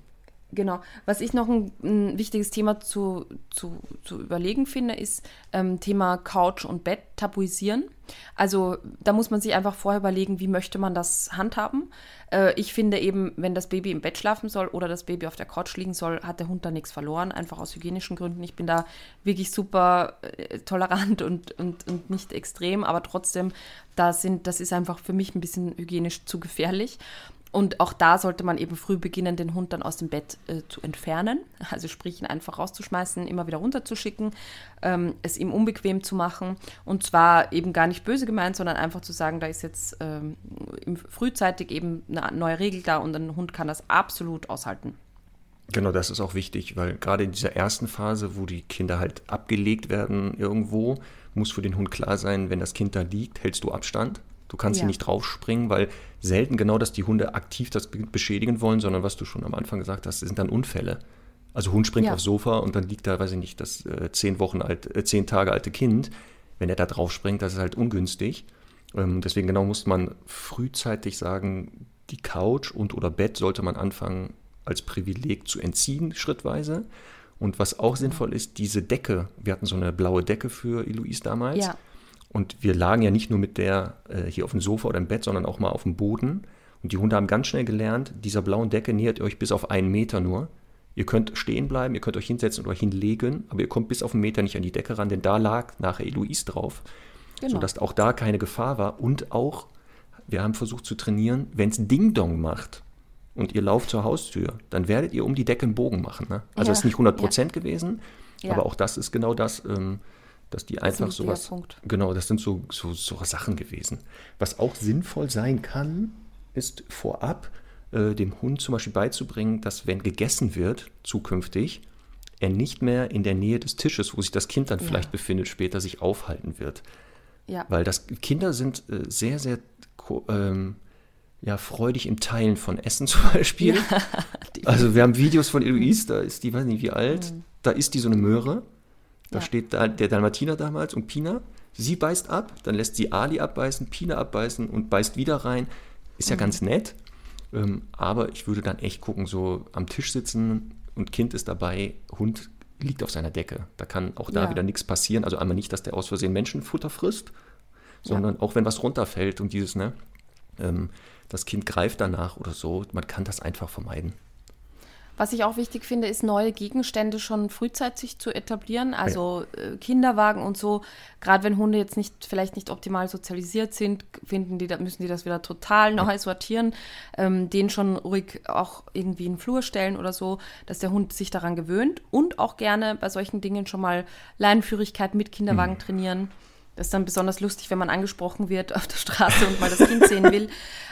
Genau. Was ich noch ein, ein wichtiges Thema zu, zu, zu überlegen finde, ist ähm, Thema Couch und Bett tabuisieren. Also da muss man sich einfach vorher überlegen, wie möchte man das handhaben. Äh, ich finde eben, wenn das Baby im Bett schlafen soll oder das Baby auf der Couch liegen soll, hat der Hund da nichts verloren, einfach aus hygienischen Gründen. Ich bin da wirklich super äh, tolerant und, und, und nicht extrem, aber trotzdem, da sind, das ist einfach für mich ein bisschen hygienisch zu gefährlich. Und auch da sollte man eben früh beginnen, den Hund dann aus dem Bett äh, zu entfernen. <laughs> Also sprich, ihn einfach rauszuschmeißen, immer wieder runterzuschicken, ähm, es ihm unbequem zu machen. Und zwar eben gar nicht böse gemeint, sondern einfach zu sagen, da ist jetzt ähm, frühzeitig eben eine neue Regel da und ein Hund kann das absolut aushalten. Genau, das ist auch wichtig, weil gerade in dieser ersten Phase, wo die Kinder halt abgelegt werden irgendwo, muss für den Hund klar sein, wenn das Kind da liegt, hältst du Abstand. Du kannst ja. hier nicht draufspringen, weil selten genau, dass die Hunde aktiv das beschädigen wollen, sondern was du schon am Anfang gesagt hast, sind dann Unfälle. Also Hund springt ja. aufs Sofa und dann liegt da, weiß ich nicht, das äh, zehn Wochen alt, äh, zehn Tage alte Kind. Wenn er da drauf springt, das ist halt ungünstig. Ähm, deswegen genau muss man frühzeitig sagen, die Couch und oder Bett sollte man anfangen als Privileg zu entziehen, schrittweise. Und was auch sinnvoll ist, diese Decke, wir hatten so eine blaue Decke für Eloise damals. Ja. Und wir lagen ja nicht nur mit der äh, hier auf dem Sofa oder im Bett, sondern auch mal auf dem Boden. Und die Hunde haben ganz schnell gelernt, dieser blauen Decke nähert euch bis auf einen Meter nur. Ihr könnt stehen bleiben, ihr könnt euch hinsetzen oder hinlegen, aber ihr kommt bis auf einen Meter nicht an die Decke ran, denn da lag nachher Eloise drauf. Genau. Sodass auch da keine Gefahr war. Und auch, wir haben versucht zu trainieren, wenn es Ding-Dong macht und ihr lauft zur Haustür, dann werdet ihr um die Decke einen Bogen machen. Ne? Also es ja. ist nicht 100 Prozent ja. gewesen, ja. aber auch das ist genau das. Ähm, dass die einfach das sowas. Punkt. Genau, das sind so, so, so Sachen gewesen. Was auch sinnvoll sein kann, ist vorab äh, dem Hund zum Beispiel beizubringen, dass wenn gegessen wird, zukünftig, er nicht mehr in der Nähe des Tisches, wo sich das Kind dann ja. vielleicht befindet, später sich aufhalten wird. Ja. Weil das Kinder sind äh, sehr, sehr ähm, ja, freudig im Teilen von Essen <laughs> zum Beispiel. Ja, also wir haben Videos von Eloise, da ist die, weiß nicht wie alt, mhm. da ist die so eine Möhre. Da ja. steht da der Dalmatiner damals und Pina. Sie beißt ab, dann lässt sie Ali abbeißen, Pina abbeißen und beißt wieder rein. Ist ja mhm. ganz nett. Ähm, aber ich würde dann echt gucken, so am Tisch sitzen und Kind ist dabei, Hund liegt auf seiner Decke. Da kann auch da ja. wieder nichts passieren. Also einmal nicht, dass der aus Versehen Menschenfutter frisst, sondern ja. auch wenn was runterfällt und dieses, ne, ähm, das Kind greift danach oder so, man kann das einfach vermeiden. Was ich auch wichtig finde, ist neue Gegenstände schon frühzeitig zu etablieren. Also ja. Äh, Kinderwagen und so. Gerade wenn Hunde jetzt nicht vielleicht nicht optimal sozialisiert sind, finden die, müssen die das wieder total neu ja. sortieren. Ähm, den schon ruhig auch irgendwie in den Flur stellen oder so, dass der Hund sich daran gewöhnt und auch gerne bei solchen Dingen schon mal Leinenführigkeit mit Kinderwagen mhm. trainieren. Das ist dann besonders lustig, wenn man angesprochen wird auf der Straße und mal das Kind sehen will.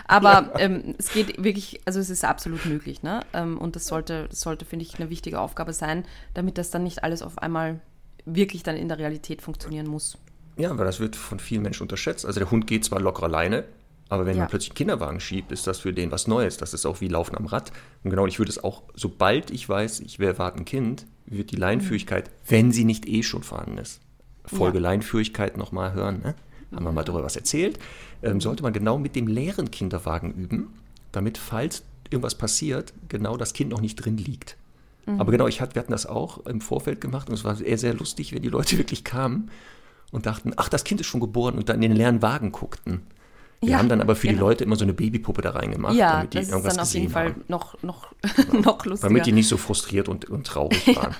Aber <laughs> ja. ähm, es geht wirklich, also es ist absolut möglich. Ne? Ähm, und das sollte, das sollte, finde ich, eine wichtige Aufgabe sein, damit das dann nicht alles auf einmal wirklich dann in der Realität funktionieren muss. Ja, weil das wird von vielen Menschen unterschätzt. Also der Hund geht zwar locker alleine, aber wenn ja. man plötzlich einen Kinderwagen schiebt, ist das für den was Neues. Das ist auch wie Laufen am Rad. Und genau, ich würde es auch, sobald ich weiß, ich erwarte ein Kind, wird die Leinführigkeit, wenn sie nicht eh schon vorhanden ist, Folge ja. Leinführigkeit nochmal hören, ne? haben wir mal darüber was erzählt, ähm, sollte man genau mit dem leeren Kinderwagen üben, damit, falls irgendwas passiert, genau das Kind noch nicht drin liegt. Mhm. Aber genau, ich hat, wir hatten das auch im Vorfeld gemacht und es war sehr, sehr lustig, wenn die Leute <laughs> wirklich kamen und dachten, ach, das Kind ist schon geboren und dann in den leeren Wagen guckten. Wir ja, haben dann aber für genau. die Leute immer so eine Babypuppe da reingemacht, ja, damit die das irgendwas ist dann auf jeden Fall noch, noch, <laughs> noch lustiger. Damit die nicht so frustriert und, und traurig <laughs> waren.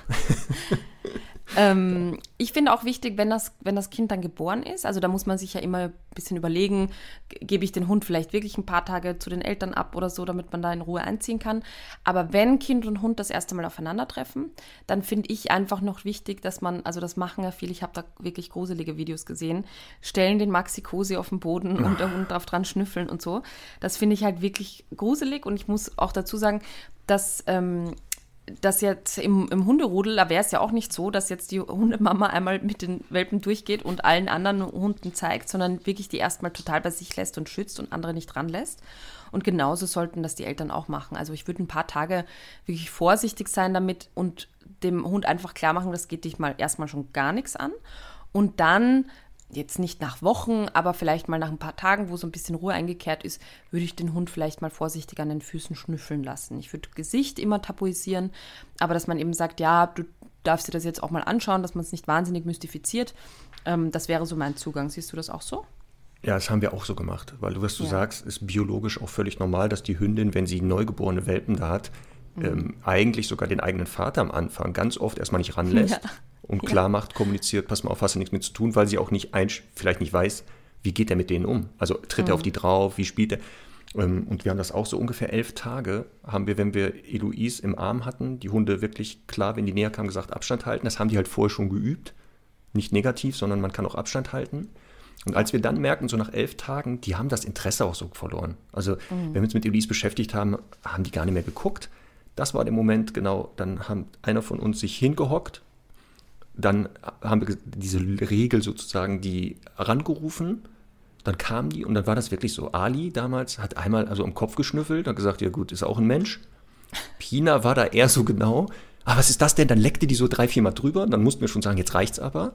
Ähm, ich finde auch wichtig, wenn das, wenn das Kind dann geboren ist, also da muss man sich ja immer ein bisschen überlegen, gebe ich den Hund vielleicht wirklich ein paar Tage zu den Eltern ab oder so, damit man da in Ruhe einziehen kann. Aber wenn Kind und Hund das erste Mal aufeinandertreffen, dann finde ich einfach noch wichtig, dass man, also das machen ja viele, ich habe da wirklich gruselige Videos gesehen, stellen den Maxi Cosi auf den Boden und der Hund darf dran schnüffeln und so. Das finde ich halt wirklich gruselig und ich muss auch dazu sagen, dass ähm, dass jetzt im, im Hunderudel, da wäre es ja auch nicht so, dass jetzt die Hundemama einmal mit den Welpen durchgeht und allen anderen Hunden zeigt, sondern wirklich die erstmal total bei sich lässt und schützt und andere nicht dran lässt. Und genauso sollten das die Eltern auch machen. Also ich würde ein paar Tage wirklich vorsichtig sein damit und dem Hund einfach klar machen, das geht dich mal erstmal schon gar nichts an. Und dann jetzt nicht nach Wochen, aber vielleicht mal nach ein paar Tagen, wo so ein bisschen Ruhe eingekehrt ist, würde ich den Hund vielleicht mal vorsichtig an den Füßen schnüffeln lassen. Ich würde Gesicht immer tabuisieren, aber dass man eben sagt, ja, du darfst dir das jetzt auch mal anschauen, dass man es nicht wahnsinnig mystifiziert, ähm, das wäre so mein Zugang. Siehst du das auch so? Ja, das haben wir auch so gemacht, weil du, was du ja. sagst, ist biologisch auch völlig normal, dass die Hündin, wenn sie neugeborene Welpen da hat, mhm. ähm, eigentlich sogar den eigenen Vater am Anfang ganz oft erstmal nicht ranlässt. Ja und klar macht, kommuniziert, pass mal auf, hast du nichts mit zu tun, weil sie auch nicht ein, vielleicht nicht weiß, wie geht er mit denen um? Also tritt mhm. er auf die drauf, wie spielt er? Ähm, und wir haben das auch so ungefähr elf Tage, haben wir, wenn wir Eloise im Arm hatten, die Hunde wirklich klar, wenn die näher kamen, gesagt, Abstand halten. Das haben die halt vorher schon geübt. Nicht negativ, sondern man kann auch Abstand halten. Und als wir dann merken, so nach elf Tagen, die haben das Interesse auch so verloren. Also, mhm. wenn wir uns mit Eloise beschäftigt haben, haben die gar nicht mehr geguckt. Das war der Moment, genau, dann haben einer von uns sich hingehockt, dann haben wir diese Regel sozusagen die rangerufen. Dann kam die und dann war das wirklich so. Ali damals hat einmal also im Kopf geschnüffelt und gesagt, ja gut, ist auch ein Mensch. Pina war da eher so genau. Aber was ist das denn? Dann leckte die so drei, vier Mal drüber. Dann mussten wir schon sagen, jetzt reicht's aber.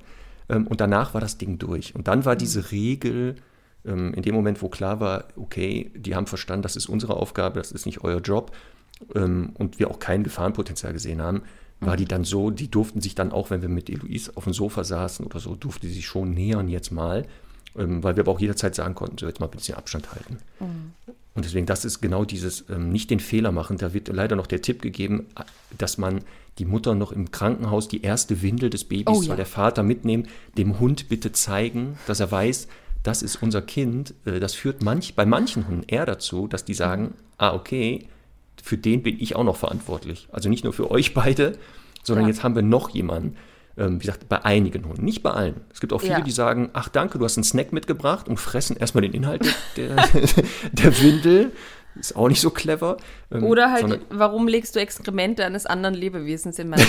Ähm, und danach war das Ding durch. Und dann war diese Regel ähm, in dem Moment, wo klar war, okay, die haben verstanden, das ist unsere Aufgabe, das ist nicht euer Job. Ähm, und wir auch kein Gefahrenpotenzial gesehen haben, war die dann so, die durften sich dann auch, wenn wir mit Eloise auf dem Sofa saßen oder so, durfte sie sich schon nähern jetzt mal, ähm, weil wir aber auch jederzeit sagen konnten, so jetzt mal ein bisschen Abstand halten. Mhm. Und deswegen, das ist genau dieses, ähm, nicht den Fehler machen. Da wird leider noch der Tipp gegeben, dass man die Mutter noch im Krankenhaus die erste Windel des Babys oh, soll ja. der Vater mitnehmen, dem Hund bitte zeigen, dass er weiß, das ist unser Kind. Äh, das führt manch, bei manchen Hunden eher dazu, dass die sagen, mhm. ah, okay, für den bin ich auch noch verantwortlich. Also nicht nur für euch beide, sondern ja. jetzt haben wir noch jemanden. Ähm, wie gesagt, bei einigen Hunden, nicht bei allen. Es gibt auch viele, ja. die sagen, ach danke, du hast einen Snack mitgebracht und fressen erstmal den Inhalt der, der <laughs> Windel. Ist auch nicht so clever. Ähm, Oder halt, sondern warum legst du Exkremente eines anderen Lebewesens in meinen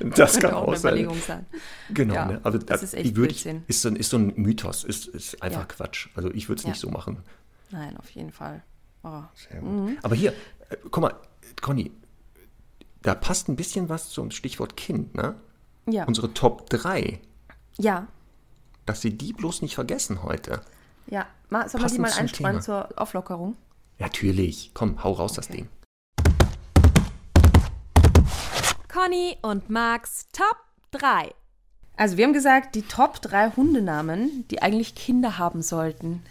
<laughs> das kann auch eine sein. Überlegung sein. Genau, Ja, ne? aber das das ist echt ich, Blödsinn. ist, so ein, ist so ein Mythos, ist, ist einfach Ja. Quatsch. Also ich würde es nicht so machen. Nein, auf jeden Fall. Oh. Gut. Aber hier, guck mal, Conny, da passt ein bisschen was zum Stichwort Kind, ne? Ja. Unsere Top 3, ja, dass sie die bloß nicht vergessen heute. ja. Ma, soll man die mal Thema. zur Auflockerung? Natürlich, komm, hau raus das Ding. Conny und Max Top 3. Also wir haben gesagt, die Top 3 Hundenamen, die eigentlich Kinder haben sollten.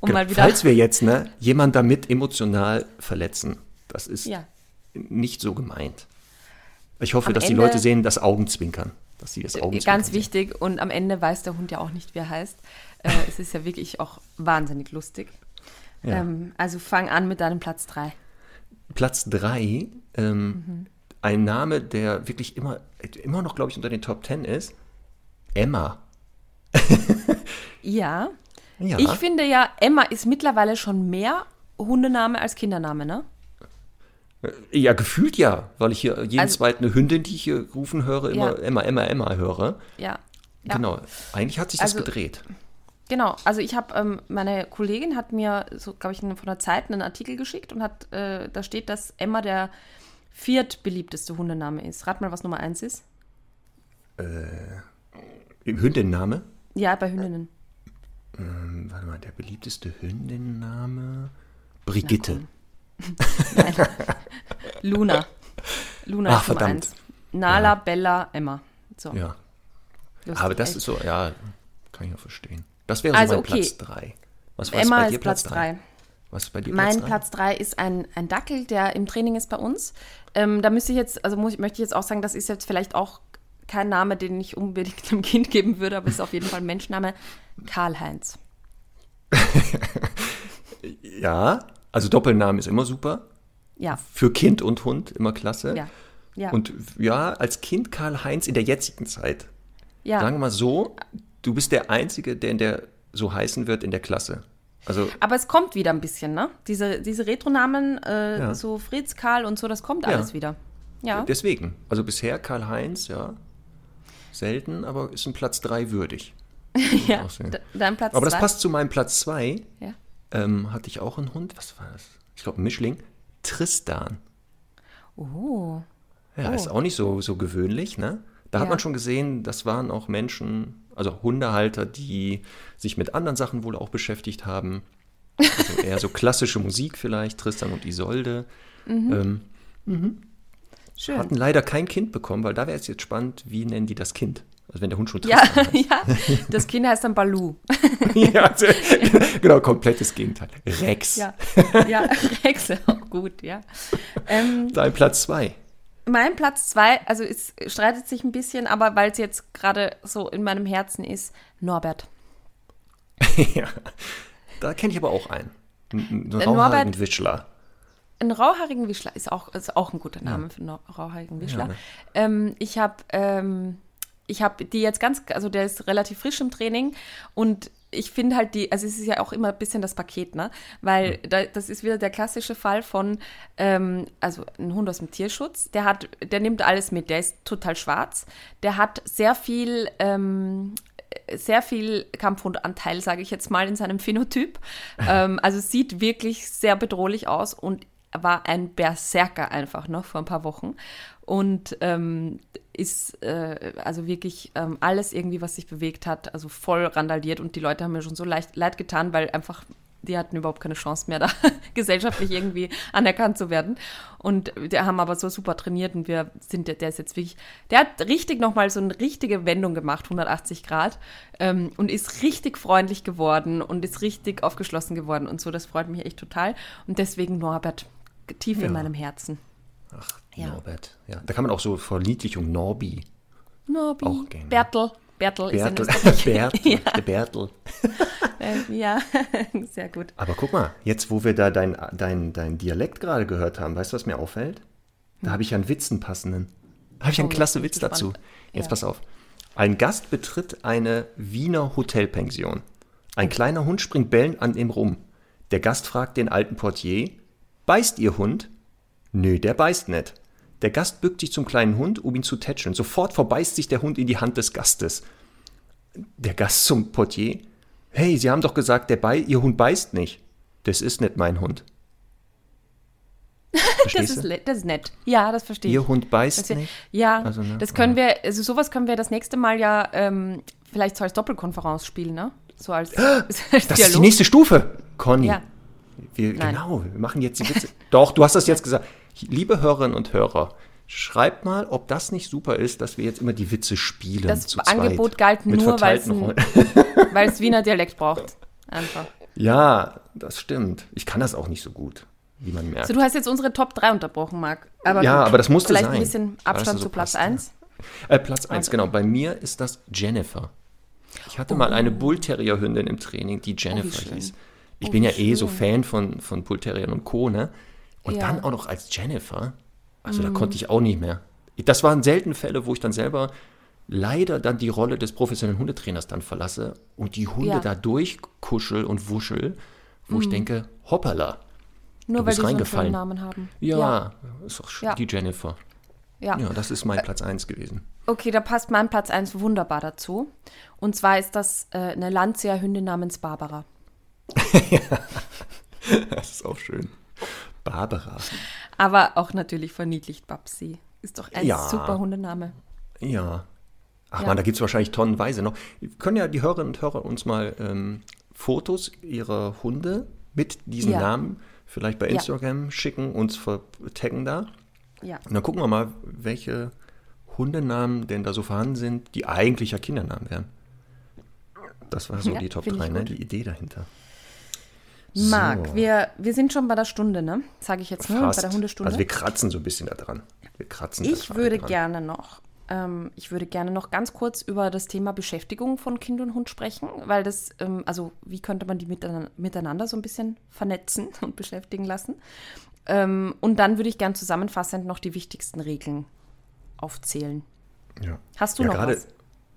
Um mal wieder. Falls wir jetzt ne, jemand damit emotional verletzen, das ist ja. nicht so gemeint. Ich hoffe, Am dass die Ende- Leute sehen, das Augenzwinkern. Dass sie das Augenzwinkern Ganz sehen. wichtig und am Ende weiß der Hund ja auch nicht, wie er heißt. Äh, es ist ja wirklich auch wahnsinnig lustig. Ja. Ähm, also fang an mit deinem Platz 3. Platz 3, ähm, Mhm. ein Name, der wirklich immer, immer noch, glaube ich, unter den Top 10 ist. Emma. Ja. Ja, Ich finde ja, Emma ist mittlerweile schon mehr Hundename als Kindername, ne? ja, gefühlt ja, weil ich hier jeden Also- zweiten Hündin, die ich hier rufen höre, immer Ja. Emma, Emma, Emma höre. Ja. ja. Genau. Eigentlich hat sich das Also- gedreht. Genau, also ich habe, ähm, meine Kollegin hat mir, so glaube ich, von der Zeit einen Artikel geschickt und hat, äh, da steht, dass Emma der viertbeliebteste Hundename ist. Rat mal, was Nummer eins ist. Hündenname? Ja, bei Hündinnen. Ähm, warte mal, der beliebteste Hündinname? Brigitte. Nein. Luna. Luna Ach, ist Nummer verdammt. eins. Nala, Bella, Emma. So. Ja. lustig, Aber das echt. ist so, ja, kann ich auch verstehen. Das wäre Also, so mein okay. Platz 3. Was war Emma bei dir ist Platz drei? 3. Was ist bei dir Mein Platz 3? Platz 3 ist ein, ein Dackel, der im Training ist bei uns. Ähm, da müsste ich jetzt, also muss, möchte ich jetzt auch sagen, das ist jetzt vielleicht auch kein Name, den ich unbedingt einem Kind geben würde, aber es ist auf jeden Fall ein Menschenname. Karl-Heinz. <laughs> Ja, also Doppelnamen ist immer super. Ja, Für Kind und Hund immer klasse. ja, ja. Und ja, als Kind Karl-Heinz in der jetzigen Zeit. ja. Sagen wir mal so, du bist der Einzige, der in der so heißen wird in der Klasse. Also aber es kommt wieder ein bisschen, ne? Diese, diese Retro-Namen, äh, Ja. so Fritz, Karl und so, das kommt Ja. alles wieder. Ja. deswegen. Also bisher Karl-Heinz, ja. Selten, aber ist ein Platz 3 würdig. <laughs> ja. Dein Platz Aber das zwei? passt zu meinem Platz 2. Ja. Ähm, hatte ich auch einen Hund. Was war das? Ich glaube, ein Mischling. Tristan. Oh. Ja, Oh. ist auch nicht so, so gewöhnlich, ne? Da hat Ja. man schon gesehen, das waren auch Menschen, also Hundehalter, die sich mit anderen Sachen wohl auch beschäftigt haben. Also eher so <laughs> klassische Musik vielleicht, Tristan und Isolde. Ähm, Schön. hatten leider kein Kind bekommen, weil da wäre es jetzt spannend, wie nennen die das Kind? Also wenn der Hund schon Ja, Tristan <laughs> ja. Das Kind heißt dann Balu. <laughs> ja, also, <laughs> genau, komplettes Gegenteil. Rex. Ja, ja, Rex, auch gut, ja. Ähm, Dein Platz 2. mein Platz zwei, also es streitet sich ein bisschen, aber weil es jetzt gerade so in meinem Herzen ist, Norbert. ja. Da kenne ich aber auch einen. Einen Norbert- rauhaarigen Wischler. Ein rauhaarigen Wischler ist auch, ist auch ein guter Name für einen rauhaarigen Wischler. Ja, ne? ähm, ich habe ähm, ich habe die jetzt ganz, also der ist relativ frisch im Training und ich finde halt die, also es ist ja auch immer ein bisschen das Paket, ne? Weil da, das ist wieder der klassische Fall von, ähm, also ein Hund aus dem Tierschutz, der hat, der nimmt alles mit, der ist total schwarz, der hat sehr viel, ähm, sehr viel Kampfhundanteil, sage ich jetzt mal, in seinem Phänotyp. <laughs> ähm, also sieht wirklich sehr bedrohlich aus und war ein Berserker einfach noch vor ein paar Wochen und ähm, ist äh, also wirklich ähm, alles irgendwie, was sich bewegt hat, also voll randaliert und die Leute haben mir schon so leicht, leid getan, weil einfach die hatten überhaupt keine Chance mehr, <laughs> da gesellschaftlich irgendwie anerkannt zu werden. Und die haben aber so super trainiert und wir sind, der ist jetzt wirklich, der hat richtig nochmal so eine richtige Wendung gemacht, 180 Grad, ähm, und ist richtig freundlich geworden und ist richtig aufgeschlossen geworden und so. Das freut mich echt total. Und deswegen Norbert, tief Ja. in meinem Herzen. Ach, Ja. Norbert. Ja, da kann man auch so Verniedlichung Norbi. Norbi, Auch gerne. Bertel. Bertel ist in Bertel. <laughs> Bertel. ja, Der Bertel. <laughs> äh, ja, <laughs> sehr gut. Aber guck mal, jetzt wo wir da dein, dein, dein Dialekt gerade gehört haben, weißt du, was mir auffällt? Da habe ich ja einen Witz, einen passenden. Da habe ich einen Hm. Oh, klasse Witz ich dazu. gespannt. Jetzt Ja. pass auf. Ein Gast betritt eine Wiener Hotelpension. Ein kleiner Hund springt bellend an ihm rum. Der Gast fragt den alten Portier, beißt Ihr Hund? Nö, der beißt nicht. Der Gast bückt sich zum kleinen Hund, um ihn zu tätscheln. Sofort verbeißt sich der Hund in die Hand des Gastes. Der Gast zum Portier, hey, Sie haben doch gesagt, der Bei Ihr Hund beißt nicht. Das ist nicht mein Hund. <laughs> Das ist, das ist nett. Ja, das verstehe ich. Ihr Hund beißt Das wir, nicht? ja, Also, ne, das können wir, also sowas können wir das nächste Mal ja ähm, vielleicht so als Doppelkonferenz spielen, ne? So als, <gasps> <laughs> als Das ist die Dialog. nächste Stufe, Conny. Ja. Wir, Nein. genau, wir machen jetzt die Witze. Doch, du hast das jetzt gesagt. Liebe Hörerinnen und Hörer, schreibt mal, ob das nicht super ist, dass wir jetzt immer die Witze spielen. Das zu Angebot galt nur, weil es <laughs> Wiener Dialekt braucht. Einfach. Ja, das stimmt. Ich kann das auch nicht so gut, wie man merkt. So, du hast jetzt unsere Top 3 unterbrochen, Marc. Aber Ja, gut, aber das musste Vielleicht sein, ein bisschen Abstand so zu Platz passt, ja. 1. Äh, Platz 1, Also- genau. Bei mir ist das Jennifer. Ich hatte mal eine Bull Terrier Hündin im Training, die Jennifer Oh, hieß. Ich Oh, bin ja eh so schön. Fan von, von Bull Terriern und Co. Ne? Und Ja. dann auch noch als Jennifer. Also Mhm. da konnte ich auch nicht mehr. Das waren selten Fälle, wo ich dann selber leider dann die Rolle des professionellen Hundetrainers dann verlasse und die Hunde Ja. Mhm. da durchkuschel und wuschel, wo ich denke, hoppala. Nur Du weil bist die so einen reingefallen. Namen haben. Ja, ist doch Ja. die Jennifer. Ja. Ja, das ist mein Platz 1 gewesen. Okay, da passt mein Platz 1 wunderbar dazu. Und zwar ist das äh, eine Landseer Hündin namens Barbara. <laughs> Das ist auch schön. Barbara. Aber auch natürlich verniedlicht Babsi. Ist doch ein Ja. super Hundename. Ja. Ach Ja. man, da gibt es wahrscheinlich tonnenweise noch. Können ja die Hörerinnen und Hörer uns mal ähm, Fotos ihrer Hunde mit diesen Ja. Namen vielleicht bei. Instagram schicken, uns vertaggen da. Ja. Und dann gucken wir mal, welche Hundenamen denn da so vorhanden sind, die eigentlich ja Kindernamen wären. Das war so die Top find ich 3, ne? die Idee dahinter. Marc, So. wir, wir sind schon bei der Stunde, ne? Sage ich jetzt nur, Fast. bei der Hundestunde. Also wir kratzen so ein bisschen da dran. Wir kratzen Ich würde dran. gerne noch, ähm, ich würde gerne noch ganz kurz über das Thema Beschäftigung von Kind und Hund sprechen, weil das, ähm, also wie könnte man die miteinander, so ein bisschen vernetzen <laughs> und beschäftigen lassen. Ähm, und dann würde ich gern zusammenfassend noch die wichtigsten Regeln aufzählen. Ja. Hast du ja, noch gerade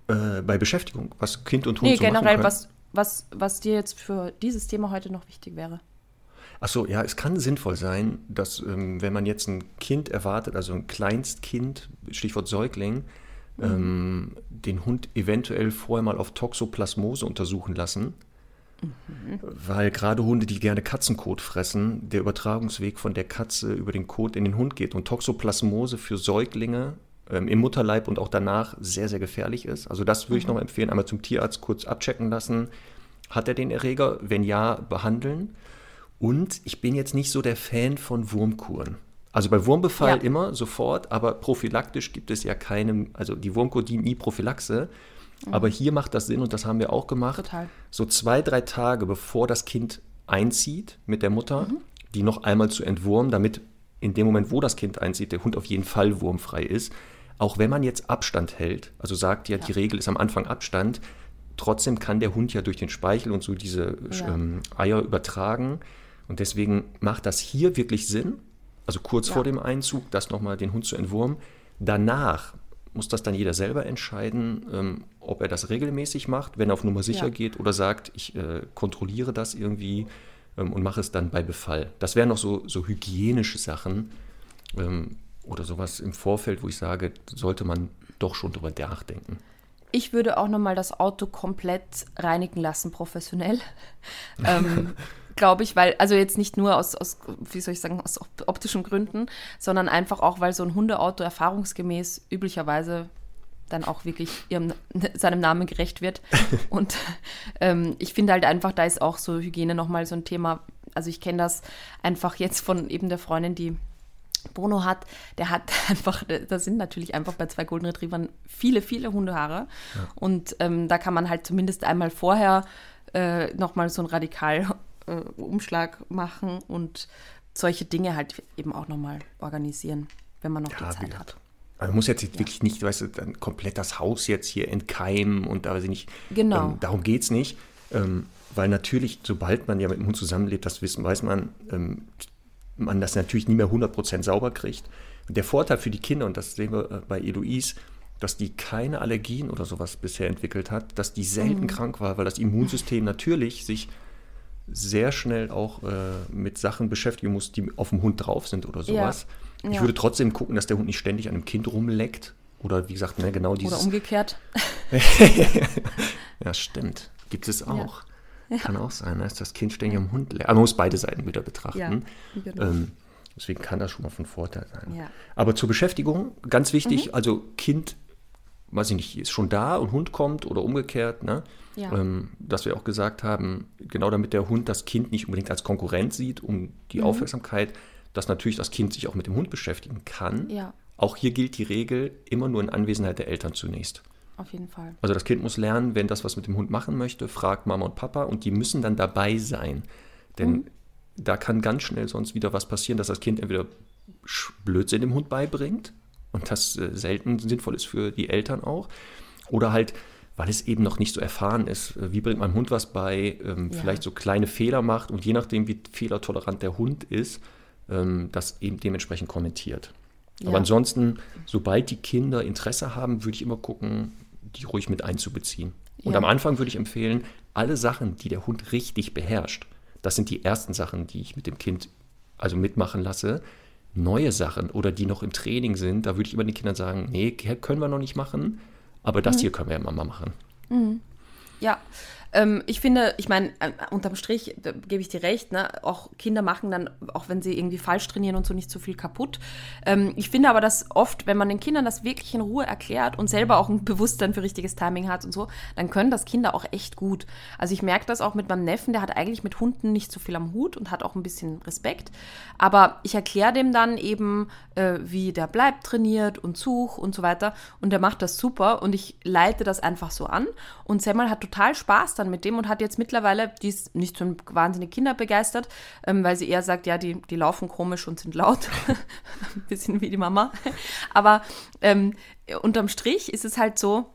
was? äh, bei Beschäftigung, was Kind und Hund Nee, so machen generell, was, was, was dir jetzt für dieses Thema heute noch wichtig wäre. Ach so, ja, es kann sinnvoll sein, dass ähm, wenn man jetzt ein Kind erwartet, also ein Kleinstkind, Stichwort Säugling, ähm, den Hund eventuell vorher mal auf Toxoplasmose untersuchen lassen. Weil gerade Hunde, die gerne Katzenkot fressen, der Übertragungsweg von der Katze über den Kot in den Hund geht. Und Toxoplasmose für Säuglinge ähm, im Mutterleib und auch danach sehr, sehr gefährlich ist. Also das würde ich noch mal empfehlen, einmal zum Tierarzt kurz abchecken lassen. Hat er den Erreger? Wenn ja, behandeln. Und ich bin jetzt nicht so der Fan von Wurmkuren. Also bei Wurmbefall Ja. immer sofort, aber prophylaktisch gibt es ja keine, also die Wurmkur dient nie Prophylaxe. Aber hier macht das Sinn und das haben wir auch gemacht. Total. So zwei, drei Tage bevor das Kind einzieht mit der Mutter, die noch einmal zu entwurmen, damit in dem Moment, wo das Kind einzieht, der Hund auf jeden Fall wurmfrei ist. Auch wenn man jetzt Abstand hält, also sagt ja, die Regel ist am Anfang Abstand, trotzdem kann der Hund ja durch den Speichel und so diese Ja. ähm, Eier übertragen. Und deswegen macht das hier wirklich Sinn, also kurz Ja. vor dem Einzug, das nochmal den Hund zu entwurmen. Danach muss das dann jeder selber entscheiden, ähm, ob er das regelmäßig macht, wenn er auf Nummer sicher Ja. geht oder sagt, ich äh, kontrolliere das irgendwie ähm, und mache es dann bei Befall. Das wären noch so, so hygienische Sachen ähm, oder sowas im Vorfeld, wo ich sage, sollte man doch schon drüber nachdenken. Ich würde auch nochmal das Auto komplett reinigen lassen, professionell. <laughs> ähm, Glaube ich, weil, also jetzt nicht nur aus, aus, wie soll ich sagen, aus op- optischen Gründen, sondern einfach auch, weil so ein Hundeauto erfahrungsgemäß üblicherweise dann auch wirklich ihrem, <laughs> seinem Namen gerecht wird. <laughs> Und ähm, ich finde halt einfach, da ist auch so Hygiene nochmal so ein Thema. Also ich kenne das einfach jetzt von eben der Freundin, die Bruno hat, der hat <laughs> einfach, da sind natürlich einfach bei zwei Golden Retrievern viele, viele Hundehaare. Und ähm, da kann man halt zumindest einmal vorher äh, nochmal so einen Radikal-Umschlag machen und solche Dinge halt eben auch nochmal organisieren, wenn man noch die wie Zeit hat. Also man muss jetzt wirklich nicht, weißt du, dann komplett das Haus jetzt hier entkeimen und da weiß ich nicht. Genau. Ähm, darum geht es nicht. Ähm, weil natürlich, sobald man ja mit dem Hund zusammenlebt, das wissen, weiß man, ähm, man das natürlich nie mehr 100% sauber kriegt. Und der Vorteil für die Kinder, und das sehen wir äh, bei Eloise, dass die keine Allergien oder sowas bisher entwickelt hat, dass die selten krank war, weil das Immunsystem natürlich sich sehr schnell auch äh, mit Sachen beschäftigen muss, die auf dem Hund drauf sind oder sowas. Ja. Ich Ja. würde trotzdem gucken, dass der Hund nicht ständig an einem Kind rumleckt. Oder wie gesagt, ne, genau dieses. Oder umgekehrt. <laughs> Ja, stimmt. Gibt es auch. Kann auch sein, dass das Kind ständig am Hund leckt. Aber man muss beide Seiten wieder betrachten. Ja, genau. ähm, deswegen kann das schon mal von Vorteil sein. Ja. Aber zur Beschäftigung, ganz wichtig, Mhm. also Kind, weiß ich nicht, ist schon da und Hund kommt oder umgekehrt, ne? Ja. Ähm, dass wir auch gesagt haben, genau damit der Hund das Kind nicht unbedingt als Konkurrent sieht, um die Mhm. Aufmerksamkeit, dass natürlich das Kind sich auch mit dem Hund beschäftigen kann. Ja. Auch hier gilt die Regel, immer nur in Anwesenheit der Eltern zunächst. Auf jeden Fall. Also das Kind muss lernen, wenn das was mit dem Hund machen möchte, fragt Mama und Papa und die müssen dann dabei sein. Denn Mhm. da kann ganz schnell sonst wieder was passieren, dass das Kind entweder Blödsinn dem Hund beibringt und das äh, selten sinnvoll ist für die Eltern auch. Oder halt, weil es eben noch nicht so erfahren ist, äh, wie bringt mein Hund was bei, ähm, Ja. vielleicht so kleine Fehler macht und je nachdem, wie fehlertolerant der Hund ist, ähm, das eben dementsprechend kommentiert. Aber Ja. ansonsten, sobald die Kinder Interesse haben, würde ich immer gucken, die ruhig mit einzubeziehen. Und Ja. am Anfang würde ich empfehlen, alle Sachen, die der Hund richtig beherrscht, das sind die ersten Sachen, die ich mit dem Kind also mitmachen lasse. Neue Sachen oder die noch im Training sind, da würde ich immer den Kindern sagen, nee, können wir noch nicht machen, aber Mhm. das hier können wir ja mal machen. Ja, ähm, ich finde, ich meine, äh, unterm Strich gebe ich dir recht, ne? auch Kinder machen dann, auch wenn sie irgendwie falsch trainieren und so, nicht so viel kaputt. Ähm, ich finde aber, dass oft, wenn man den Kindern das wirklich in Ruhe erklärt und selber auch ein Bewusstsein für richtiges Timing hat und so, dann können das Kinder auch echt gut. Also ich merke das auch mit meinem Neffen, der hat eigentlich mit Hunden nicht so viel am Hut und hat auch ein bisschen Respekt. Aber ich erkläre dem dann eben, äh, wie der bleibt trainiert und such und so weiter. Und der macht das super und ich leite das einfach so an. Und Semmel hat total Spaß dann mit dem und hat jetzt mittlerweile, die ist nicht so wahnsinnig kinderbegeistert, ähm, weil sie eher sagt, ja, die, die laufen komisch und sind laut. <laughs> ein bisschen wie die Mama. Aber ähm, unterm Strich ist es halt so,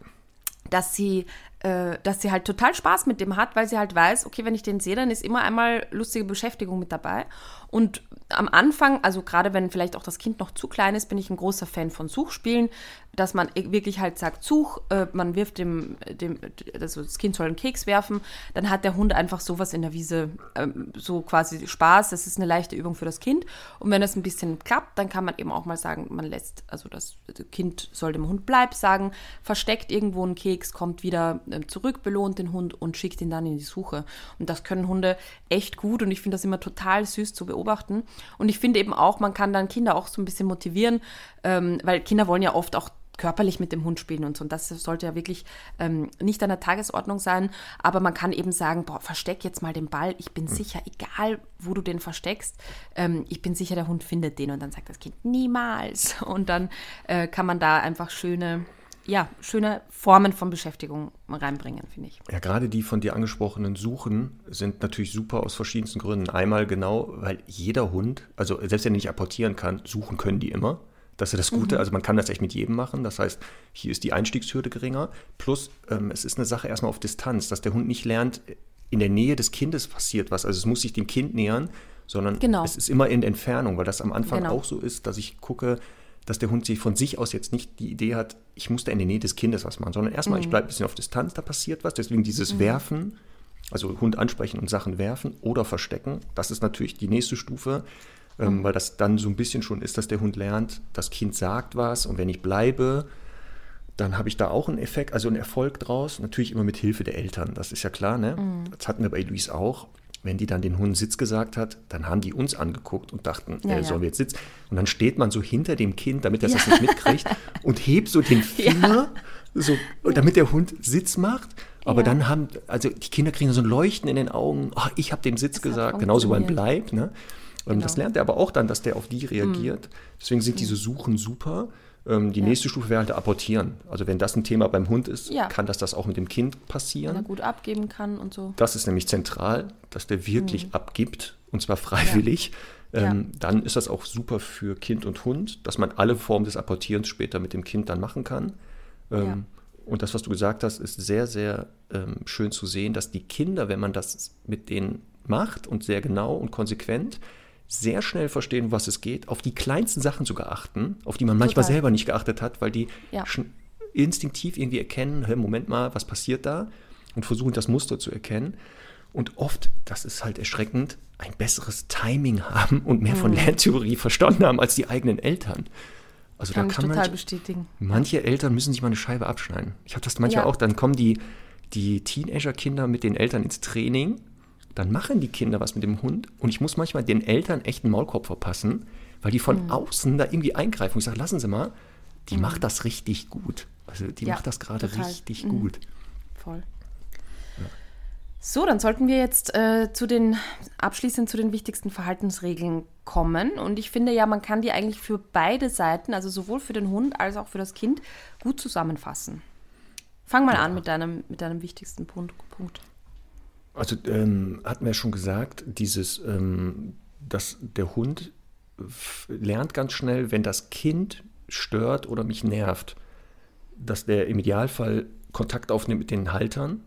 dass sie, äh, dass sie halt total Spaß mit dem hat, weil sie halt weiß, okay, wenn ich den sehe, dann ist immer einmal lustige Beschäftigung mit dabei. Und am Anfang, also gerade wenn vielleicht auch das Kind noch zu klein ist, bin ich ein großer Fan von Suchspielen, dass man wirklich halt sagt, Such, äh, man wirft dem, dem, also das Kind soll einen Keks werfen, dann hat der Hund einfach sowas in der Wiese, ähm, so quasi Spaß, das ist eine leichte Übung für das Kind. Und wenn das ein bisschen klappt, dann kann man eben auch mal sagen, man lässt, also das Kind soll dem Hund bleib sagen, versteckt irgendwo einen Keks, kommt wieder ähm, zurück, belohnt den Hund und schickt ihn dann in die Suche. Und das können Hunde echt gut und ich finde das immer total süß zu beobachten. Und ich finde eben auch, man kann dann Kinder auch so ein bisschen motivieren, ähm, weil Kinder wollen ja oft auch körperlich mit dem Hund spielen und so. Und das sollte ja wirklich ähm, nicht an der Tagesordnung sein. Aber man kann eben sagen, boah, versteck jetzt mal den Ball. Ich bin sicher, egal wo du den versteckst, ähm, ich bin sicher, der Hund findet den. Und dann sagt das Kind, niemals. <laughs> Und dann äh, kann man da einfach schöne, ja, schöne Formen von Beschäftigung reinbringen, finde ich. Ja, gerade die von dir angesprochenen Suchen sind natürlich super aus verschiedensten Gründen. Einmal genau, weil jeder Hund, also selbst wenn er nicht apportieren kann, suchen können die immer. Das ist das Gute. Also man kann das echt mit jedem machen. Das heißt, hier ist die Einstiegshürde geringer. Plus, ähm, es ist eine Sache erstmal auf Distanz, dass der Hund nicht lernt, in der Nähe des Kindes passiert was. Also es muss sich dem Kind nähern, sondern Genau. es ist immer in Entfernung, weil das am Anfang Genau. auch so ist, dass ich gucke, dass der Hund sich von sich aus jetzt nicht die Idee hat, ich muss da in der Nähe des Kindes was machen, sondern erstmal, ich bleibe ein bisschen auf Distanz, da passiert was. Deswegen dieses Werfen, also Hund ansprechen und Sachen werfen oder verstecken, das ist natürlich die nächste Stufe, ähm, weil das dann so ein bisschen schon ist, dass der Hund lernt, das Kind sagt was und wenn ich bleibe, dann habe ich da auch einen Effekt, also einen Erfolg draus. Natürlich immer mit Hilfe der Eltern, das ist ja klar, ne? Das hatten wir bei Luis auch. Wenn die dann den Hund Sitz gesagt hat, dann haben die uns angeguckt und dachten, Ja, äh, ja. sollen wir jetzt Sitz? Und dann steht man so hinter dem Kind, damit er das nicht mitkriegt <laughs> und hebt so den Finger, so, damit der Hund Sitz macht. Aber Ja. dann haben, also die Kinder kriegen so ein Leuchten in den Augen, ach, ich habe den Sitz hat gesagt, genauso beim. Bleib. Ne? Ähm, Das Genau. lernt er aber auch dann, dass der auf die reagiert. Deswegen sind diese Suchen super. Ähm, die nächste Stufe wäre halt apportieren. Also wenn das ein Thema beim Hund ist, Ja. kann das das auch mit dem Kind Wenn er passieren. gut abgeben kann und so. Das ist nämlich zentral, dass der wirklich abgibt und zwar freiwillig. Mhm. Ja. Ähm, dann ist das auch super für Kind und Hund, dass man alle Formen des Apportierens später mit dem Kind dann machen kann. Ähm, Und das, was du gesagt hast, ist sehr, sehr ähm, schön zu sehen, dass die Kinder, wenn man das mit denen macht und sehr genau und konsequent, sehr schnell verstehen, was es geht, auf die kleinsten Sachen sogar achten, auf die man manchmal Total. selber nicht geachtet hat, weil die Ja. schon instinktiv irgendwie erkennen, hey, Moment mal, was passiert da? Und versuchen das Muster zu erkennen. Und oft das ist halt erschreckend, ein besseres Timing haben und mehr von Lerntheorie verstanden haben als die eigenen Eltern. Also Kann da kann man, bestätigen. manche Eltern müssen sich mal eine Scheibe abschneiden. Ich habe das manchmal Ja. auch, dann kommen die, die Teenager-Kinder mit den Eltern ins Training, dann machen die Kinder was mit dem Hund und ich muss manchmal den Eltern echt einen Maulkorb verpassen, weil die Mhm. von außen da irgendwie eingreifen. Und ich sage, lassen Sie mal, die macht das richtig gut. Also die Ja, macht das gerade richtig Mhm. gut. Voll. So, dann sollten wir jetzt äh, zu den abschließend zu den wichtigsten Verhaltensregeln kommen. Und ich finde ja, man kann die eigentlich für beide Seiten, also sowohl für den Hund als auch für das Kind, gut zusammenfassen. Fang mal an mit deinem, mit deinem wichtigsten Punkt. Punkt. Also ähm, hatten wir ja schon gesagt, dieses, ähm, dass der Hund lernt ganz schnell, wenn das Kind stört oder mich nervt, dass der im Idealfall Kontakt aufnimmt mit den Haltern,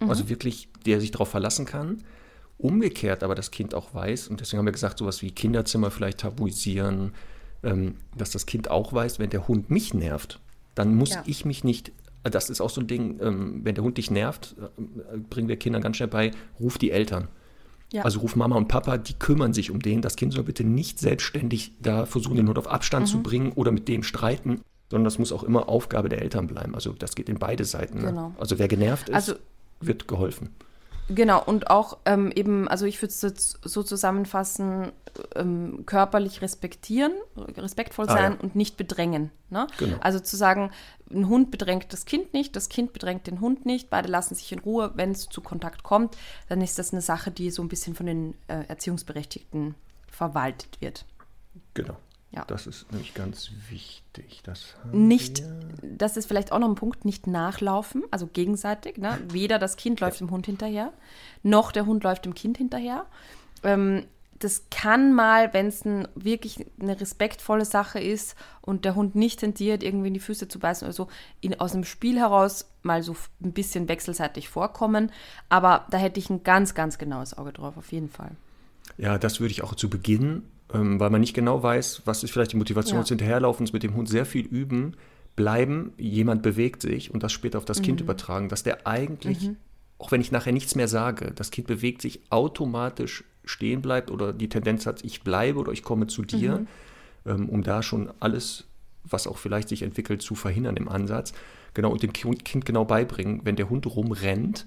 also wirklich, der sich darauf verlassen kann. Umgekehrt aber das Kind auch weiß, und deswegen haben wir gesagt, sowas wie Kinderzimmer vielleicht tabuisieren, ähm, dass das Kind auch weiß, wenn der Hund mich nervt, dann muss Ja. ich mich nicht, das ist auch so ein Ding, ähm, wenn der Hund dich nervt, äh, bringen wir Kindern ganz schnell bei, ruf die Eltern. Ja. Also ruf Mama und Papa, die kümmern sich um den. Das Kind soll bitte nicht selbstständig da versuchen, den Hund auf Abstand Mhm. zu bringen oder mit dem streiten, sondern das muss auch immer Aufgabe der Eltern bleiben. Also das geht in beide Seiten. Ne? Genau. Also wer genervt ist, Also- wird geholfen. Genau, und auch ähm, eben, also ich würde es jetzt so zusammenfassen, ähm, körperlich respektieren, respektvoll Ah, sein ja. und nicht bedrängen. Ne? Genau. Also zu sagen, ein Hund bedrängt das Kind nicht, das Kind bedrängt den Hund nicht, beide lassen sich in Ruhe. Wenn es zu Kontakt kommt, dann ist das eine Sache, die so ein bisschen von den äh, Erziehungsberechtigten verwaltet wird. Genau. Ja. Das ist nämlich ganz wichtig. Das Nicht, wir. das ist vielleicht auch noch ein Punkt, nicht nachlaufen, also gegenseitig. Ne? Weder das Kind läuft dem Hund hinterher, noch der Hund läuft dem Kind hinterher. Ähm, das kann mal, wenn es ein, wirklich eine respektvolle Sache ist und der Hund nicht tendiert, irgendwie in die Füße zu beißen oder so, in, aus dem Spiel heraus mal so ein bisschen wechselseitig vorkommen. Aber da hätte ich ein ganz, ganz genaues Auge drauf, auf jeden Fall. Ja, das würde ich auch zu Beginn, ähm, weil man nicht genau weiß, was ist vielleicht die Motivation Ja. des Hinterherlaufens, mit dem Hund sehr viel üben, bleiben, jemand bewegt sich und das später auf das Mhm. Kind übertragen, dass der eigentlich, auch wenn ich nachher nichts mehr sage, das Kind bewegt sich automatisch stehen bleibt oder die Tendenz hat, ich bleibe oder ich komme zu dir, Mhm. ähm, um da schon alles, was auch vielleicht sich entwickelt, zu verhindern im Ansatz. Genau, und dem Ki- Kind genau beibringen, wenn der Hund rumrennt,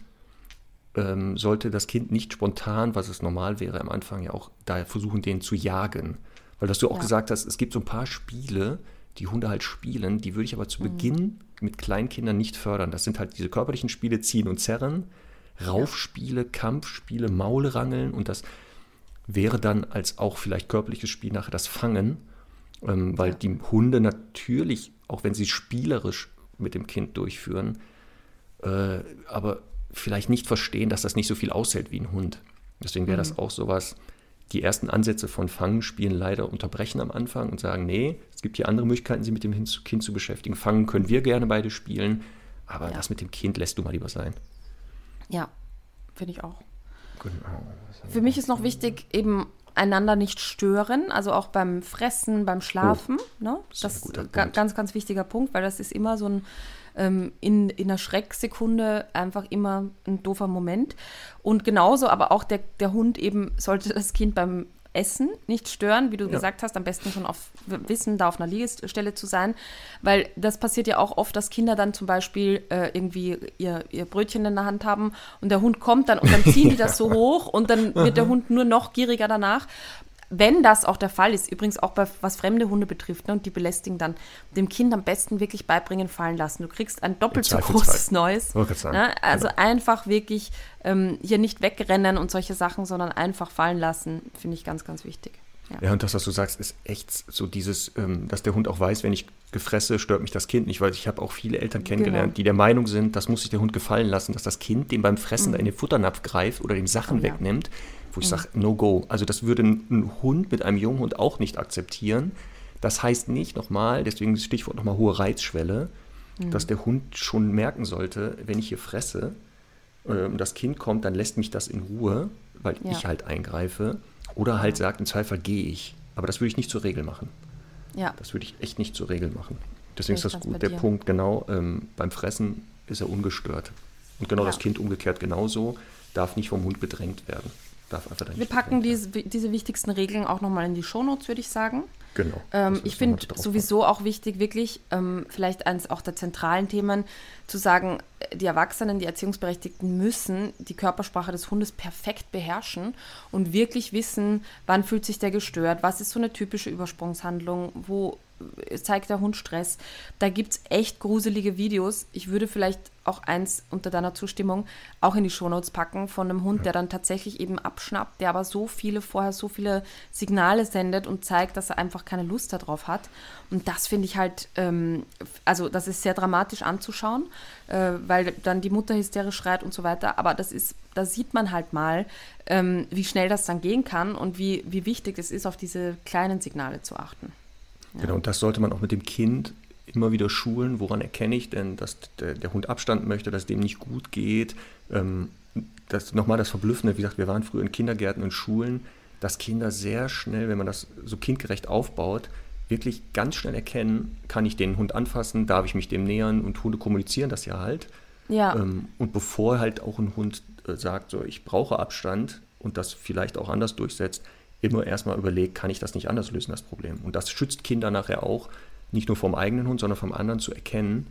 ähm, sollte das Kind nicht spontan, was es normal wäre am Anfang ja auch, da versuchen, den zu jagen. Weil das du auch Ja. gesagt hast, es gibt so ein paar Spiele, die Hunde halt spielen, die würde ich aber zu Beginn mit Kleinkindern nicht fördern. Das sind halt diese körperlichen Spiele, Ziehen und Zerren, Raufspiele, Kampfspiele, Maulrangeln und das wäre dann als auch vielleicht körperliches Spiel nachher das Fangen, ähm, weil die Hunde natürlich, auch wenn sie spielerisch mit dem Kind durchführen, äh, aber vielleicht nicht verstehen, dass das nicht so viel aushält wie ein Hund. Deswegen wäre das auch sowas, die ersten Ansätze von Fangenspielen leider unterbrechen am Anfang und sagen, nee, es gibt hier andere Möglichkeiten, sich mit dem Kind zu beschäftigen. Fangen können wir gerne beide spielen, aber Ja. das mit dem Kind lässt du mal lieber sein. Ja, finde ich auch. Genau. Für mich ist noch wichtig, eben einander nicht stören, also auch beim Fressen, beim Schlafen. ne? ist Das ist ga- Punkt. ganz, ganz wichtiger Punkt, weil das ist immer so ein ähm, in, in einer Schrecksekunde einfach immer ein doofer Moment. Und genauso aber auch der, der Hund eben sollte das Kind beim Essen nicht stören, wie du Ja. gesagt hast, am besten schon auf Wissen, da auf einer Liegestelle zu sein, weil das passiert ja auch oft, dass Kinder dann zum Beispiel äh, irgendwie ihr, ihr Brötchen in der Hand haben und der Hund kommt dann und dann ziehen die <laughs> das so hoch und dann wird der Hund nur noch gieriger danach. Wenn das auch der Fall ist, übrigens auch bei, was fremde Hunde betrifft, ne, und die belästigen dann, dem Kind am besten wirklich beibringen, fallen lassen. Du kriegst ein doppelt so großes Neues. Gerade sagen, Ne? Also genau. einfach wirklich ähm, hier nicht wegrennen und solche Sachen, sondern einfach fallen lassen, finde ich ganz, ganz wichtig. Ja. Ja, und das, was du sagst, ist echt so dieses, ähm, dass der Hund auch weiß, wenn ich gefresse, stört mich das Kind nicht, weil ich habe auch viele Eltern kennengelernt, Genau. die der Meinung sind, das muss sich der Hund gefallen lassen, dass das Kind dem beim Fressen in den Futternapf greift oder dem Sachen Mhm. Oh ja. wegnimmt, wo ich sage, no go. Also das würde ein, Hund mit einem Junghund auch nicht akzeptieren. Das heißt nicht, nochmal, deswegen das Stichwort nochmal hohe Reizschwelle, Mhm. dass der Hund schon merken sollte, wenn ich hier fresse, ähm, das Kind kommt, dann lässt mich das in Ruhe, weil Ja. ich halt eingreife. Oder halt sagt, im Zweifel gehe ich. Aber das würde ich nicht zur Regel machen. Ja, Das würde ich echt nicht zur Regel machen. Deswegen ist ich das ganz bei gut. Der. Punkt, genau, ähm, beim Fressen ist er ungestört. Und genau Ja. das Kind umgekehrt genauso, darf nicht vom Hund bedrängt werden. Darf einfach da Wir nicht packen diese, diese wichtigsten Regeln auch nochmal in die Shownotes, würde ich sagen. Genau. Ähm, ich finde sowieso auch wichtig, wirklich ähm, vielleicht eines auch der zentralen Themen zu sagen, äh, die Erwachsenen, die Erziehungsberechtigten müssen die Körpersprache des Hundes perfekt beherrschen und wirklich wissen, wann fühlt sich der gestört, was ist so eine typische Übersprungshandlung, wo zeigt der Hund Stress. Da gibt es echt gruselige Videos. Ich würde vielleicht auch eins unter deiner Zustimmung auch in die Shownotes packen von einem Hund, der dann tatsächlich eben abschnappt, der aber so viele vorher so viele Signale sendet und zeigt, dass er einfach keine Lust darauf hat. Und das finde ich halt, ähm, also das ist sehr dramatisch anzuschauen, äh, weil dann die Mutter hysterisch schreit und so weiter. Aber das ist, da sieht man halt mal, ähm, wie schnell das dann gehen kann und wie, wie wichtig es ist, auf diese kleinen Signale zu achten. Genau, und das sollte man auch mit dem Kind immer wieder schulen. Woran erkenne ich denn, dass der, der Hund Abstand möchte, dass dem nicht gut geht? Ähm, das nochmal das Verblüffende, wie gesagt, wir waren früher in Kindergärten und Schulen, dass Kinder sehr schnell, wenn man das so kindgerecht aufbaut, wirklich ganz schnell erkennen, kann ich den Hund anfassen, darf ich mich dem nähern und Hunde kommunizieren das ja halt. Ja, Ähm, und bevor halt auch ein Hund äh, sagt, so ich brauche Abstand und das vielleicht auch anders durchsetzt, immer erstmal überlegt, kann ich das nicht anders lösen, das Problem. Und das schützt Kinder nachher auch, nicht nur vom eigenen Hund, sondern vom anderen zu erkennen,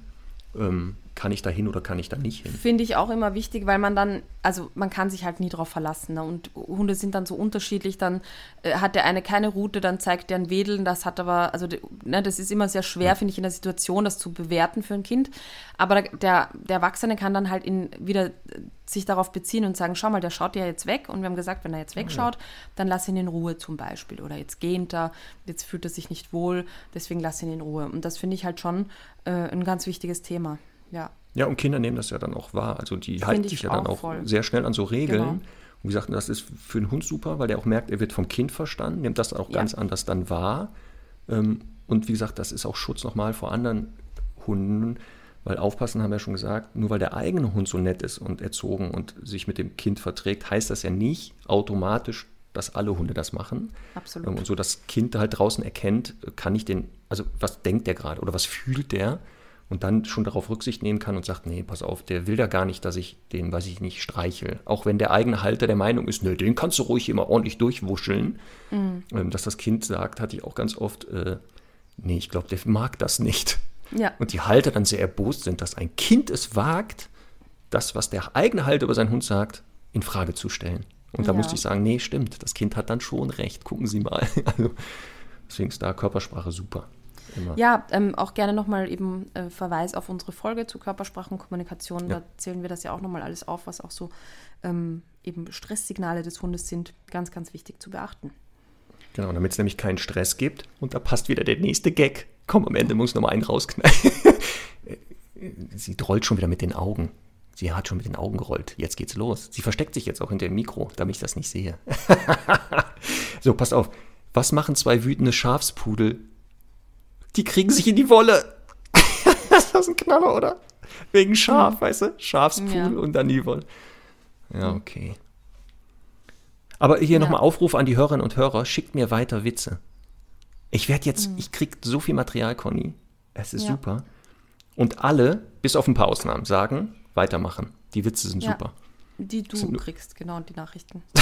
ähm, kann ich da hin oder kann ich da nicht hin. Finde ich auch immer wichtig, weil man dann, also man kann sich halt nie drauf verlassen. Ne? Und Hunde sind dann so unterschiedlich, dann äh, hat der eine keine Route, dann zeigt der ein Wedeln, das hat aber, also ne, das ist immer sehr schwer, finde ich, in der Situation, das zu bewerten für ein Kind. Aber der, der Erwachsene kann dann halt in, wieder äh, sich darauf beziehen und sagen, schau mal, der schaut ja jetzt weg und wir haben gesagt, wenn er jetzt wegschaut, dann lass ihn in Ruhe zum Beispiel. Oder jetzt gähnt er, jetzt fühlt er sich nicht wohl, deswegen lass ihn in Ruhe. Und das finde ich halt schon äh, ein ganz wichtiges Thema. Ja. Ja, und Kinder nehmen das ja dann auch wahr. Also die halten ich sich ja dann auch auch voll. sehr schnell an so Regeln. Genau. Und wie gesagt, das ist für den Hund super, weil der auch merkt, er wird vom Kind verstanden, nimmt das auch Ja. ganz anders dann wahr. Ähm, Und wie gesagt, das ist auch Schutz nochmal vor anderen Hunden, weil aufpassen haben wir ja schon gesagt, nur weil der eigene Hund so nett ist und erzogen und sich mit dem Kind verträgt, heißt das ja nicht automatisch, dass alle Hunde das machen. Absolut. Ähm, Und so das Kind halt draußen erkennt, kann ich den, also was denkt der gerade oder was fühlt der? Und dann schon darauf Rücksicht nehmen kann und sagt, nee, pass auf, der will da gar nicht, dass ich den, weiß ich nicht, streichel. Auch wenn der eigene Halter der Meinung ist, nee, den kannst du ruhig immer ordentlich durchwuscheln. Ähm, dass das Kind sagt, hatte ich auch ganz oft, äh, nee, ich glaube, der mag das nicht. Ja. Und die Halter dann sehr erbost sind, dass ein Kind es wagt, das, was der eigene Halter über seinen Hund sagt, in Frage zu stellen. Und da Ja. musste ich sagen, nee, stimmt, das Kind hat dann schon recht, gucken Sie mal. <laughs> Also, deswegen ist da Körpersprache super. Immer. Ja, ähm, auch gerne nochmal eben äh, Verweis auf unsere Folge zu Körpersprache und Kommunikation. Ja. Da zählen wir das ja auch nochmal alles auf, was auch so ähm, eben Stresssignale des Hundes sind. Ganz, ganz wichtig zu beachten. Genau, damit es nämlich keinen Stress gibt. Und da passt wieder der nächste Gag. Komm, am Ende muss noch mal einen rausknallen. <laughs> Sie rollt schon wieder mit den Augen. Sie hat schon mit den Augen gerollt. Jetzt geht's los. Sie versteckt sich jetzt auch hinter dem Mikro, damit ich das nicht sehe. <laughs> so, passt auf. Was machen zwei wütende Schafspudel? Die kriegen sich in die Wolle. <laughs> das ist ein Knaller, oder? Wegen Schaf, weißt du? Schafspudel Ja. und dann die Wolle. Ja, okay. Aber hier Ja. nochmal Aufruf an die Hörerinnen und Hörer, schickt mir weiter Witze. Ich werde jetzt, ich krieg so viel Material, Conny. Es ist Ja. super. Und alle, bis auf ein paar Ausnahmen, sagen, weitermachen. Die Witze sind Ja. super. Die du Sind kriegst, genau, die Nachrichten. <laughs>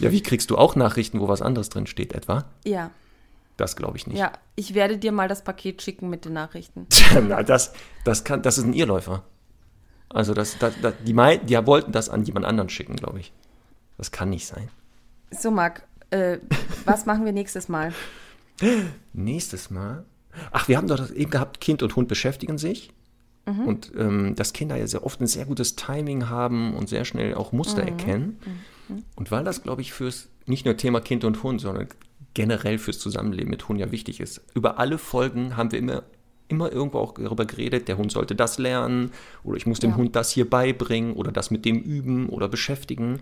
Ja, wie kriegst du auch Nachrichten, wo was anderes drin steht, etwa? Ja, Das glaube ich nicht. ja. Ich werde dir mal das Paket schicken mit den Nachrichten. <laughs> Na, das, das, kann, das ist ein Irrläufer. Also das, das, das, die, mei- die wollten das an jemand anderen schicken, glaube ich. Das kann nicht sein. So, Marc, äh, was machen wir nächstes Mal? <gasps> Nächstes Mal. Ach, wir haben doch das eben gehabt, Kind und Hund beschäftigen sich. Und ähm, dass Kinder ja sehr oft ein sehr gutes Timing haben und sehr schnell auch Muster erkennen. Und weil das, glaube ich, fürs nicht nur Thema Kind und Hund, sondern generell fürs Zusammenleben mit Hund ja wichtig ist. Über alle Folgen haben wir immer, immer irgendwo auch darüber geredet, der Hund sollte das lernen oder ich muss dem Ja. Hund das hier beibringen oder das mit dem üben oder beschäftigen.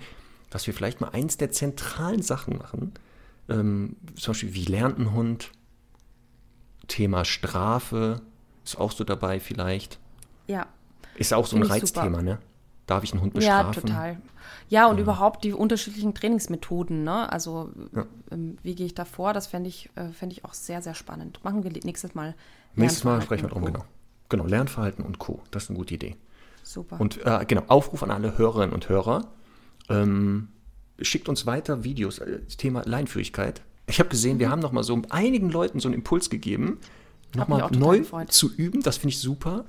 Dass wir vielleicht mal eins der zentralen Sachen machen. Ähm, zum Beispiel, wie lernt ein Hund? Thema Strafe ist auch so dabei vielleicht. Ja, Ist auch so ein Reizthema, ne? Darf ich einen Hund ja, bestrafen? total. Ja, und überhaupt die unterschiedlichen Trainingsmethoden, ne? Also, Ja. ähm, wie gehe ich da vor? Das fände ich, äh, fänd ich auch sehr, sehr spannend. Machen wir nächstes Mal. Nächstes Mal sprechen wir drum, genau. Genau, Lernverhalten und Co. Das ist eine gute Idee. Super. Und äh, genau, Aufruf an alle Hörerinnen und Hörer. Ähm, schickt uns weiter Videos, äh, Thema Leinführigkeit. Ich habe gesehen, wir haben noch mal so einigen Leuten so einen Impuls gegeben, noch Mhm. mich mal auch total neu gefreut. zu üben. Das finde ich super.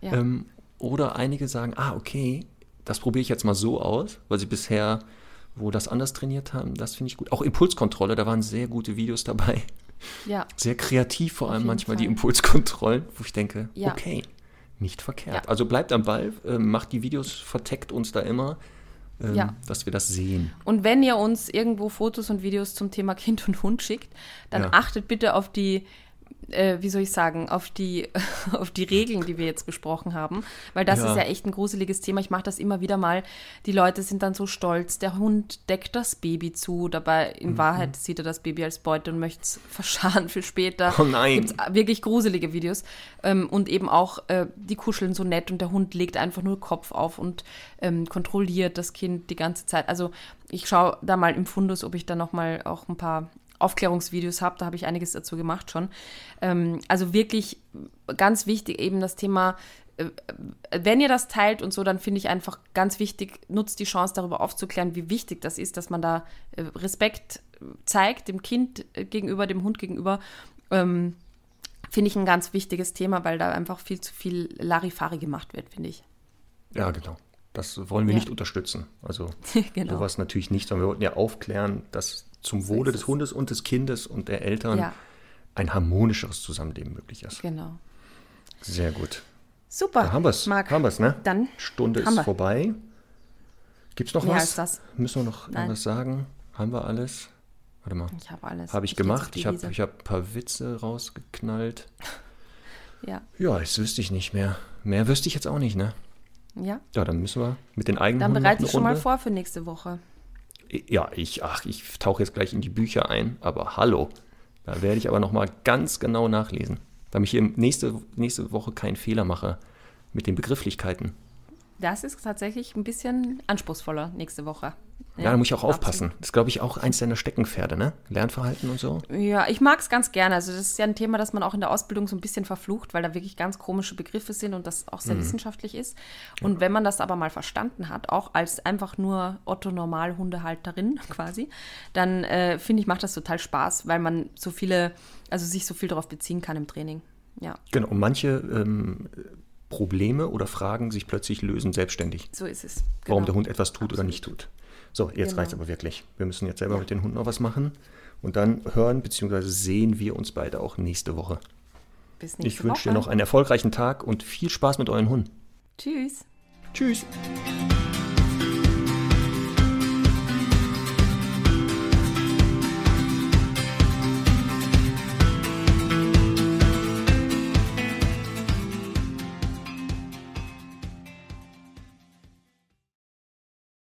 Ja. Ähm, oder einige sagen, ah, okay, das probiere ich jetzt mal so aus, weil sie bisher wo das anders trainiert haben. Das finde ich gut. Auch Impulskontrolle, da waren sehr gute Videos dabei. Ja, Sehr kreativ vor allem manchmal die Fall. Impulskontrollen, wo ich denke, Ja. okay, nicht verkehrt. Ja. Also bleibt am Ball, äh, macht die Videos, verteckt uns da immer, ähm, Ja. dass wir das sehen. Und wenn ihr uns irgendwo Fotos und Videos zum Thema Kind und Hund schickt, dann Ja. achtet bitte auf die, äh, wie soll ich sagen, auf die, <laughs> auf die Regeln, die wir jetzt besprochen haben. Weil das Ja. ist ja echt ein gruseliges Thema. Ich mache das immer wieder mal. Die Leute sind dann so stolz, der Hund deckt das Baby zu. Dabei Mhm. in Wahrheit sieht er das Baby als Beute und möchte es <laughs> verscharen für später. Oh nein. Gibt's wirklich gruselige Videos. Ähm, und eben auch, äh, die kuscheln so nett und der Hund legt einfach nur Kopf auf und ähm, kontrolliert das Kind die ganze Zeit. Also ich schaue da mal im Fundus, ob ich da noch mal auch ein paar Aufklärungsvideos habe. Da habe ich einiges dazu gemacht schon. Ähm, also wirklich ganz wichtig eben das Thema, äh, wenn ihr das teilt und so, dann finde ich einfach ganz wichtig, nutzt die Chance darüber aufzuklären, wie wichtig das ist, dass man da äh, Respekt zeigt, dem Kind äh, gegenüber, dem Hund gegenüber. Ähm, finde ich ein ganz wichtiges Thema, weil da einfach viel zu viel Larifari gemacht wird, finde ich. Ja, genau. Das wollen wir Ja. nicht unterstützen. Also <laughs> genau. sowas natürlich nicht, sondern wir wollten ja aufklären, dass zum Wohle des es. Hundes und des Kindes und der Eltern Ja. ein harmonischeres Zusammenleben möglich ist. Genau. Sehr gut. Super. Da haben wir es. Haben wir es, ne? Dann Stunde ist wir. vorbei. Gibt es noch Mehr was? als das. Müssen wir noch Nein. irgendwas sagen? Haben wir alles? Warte mal. Ich habe alles. Habe ich, auf gemacht. Ich habe ich hab ein paar Witze rausgeknallt. <laughs> Ja. Ja, das wüsste ich nicht mehr. Mehr wüsste ich jetzt auch nicht, ne? ja. Ja, dann müssen wir mit den eigenen Dann bereite ich schon mal vor für nächste Woche. Ja, ich, ach, ich tauche jetzt gleich in die Bücher ein, aber hallo. Da werde ich aber noch mal ganz genau nachlesen, damit ich hier nächste, nächste Woche keinen Fehler mache mit den Begrifflichkeiten. Das ist tatsächlich ein bisschen anspruchsvoller nächste Woche. Ja, da muss ich auch absolut. aufpassen. Das ist, glaube ich, auch eins deiner Steckenpferde, ne? Lernverhalten und so. Ja, ich mag es ganz gerne. Also das ist ja ein Thema, das man auch in der Ausbildung so ein bisschen verflucht, weil da wirklich ganz komische Begriffe sind und das auch sehr Mhm. wissenschaftlich ist. Und wenn man das aber mal verstanden hat, auch als einfach nur Otto-Normal-Hundehalterin <laughs> quasi, dann äh, finde ich, macht das total Spaß, weil man so viele, also sich so viel darauf beziehen kann im Training. Ja, Genau, und manche ähm, Probleme oder Fragen sich plötzlich lösen selbstständig. so ist es. Warum Genau. der Hund etwas tut oder nicht tut. So, jetzt Genau. reicht aber wirklich. Wir müssen jetzt selber mit den Hunden noch was machen. Und dann hören bzw. sehen wir uns beide auch nächste Woche. Bis nächste Ich wünsche dir noch einen erfolgreichen Tag und viel Spaß mit euren Hunden. Tschüss. Tschüss.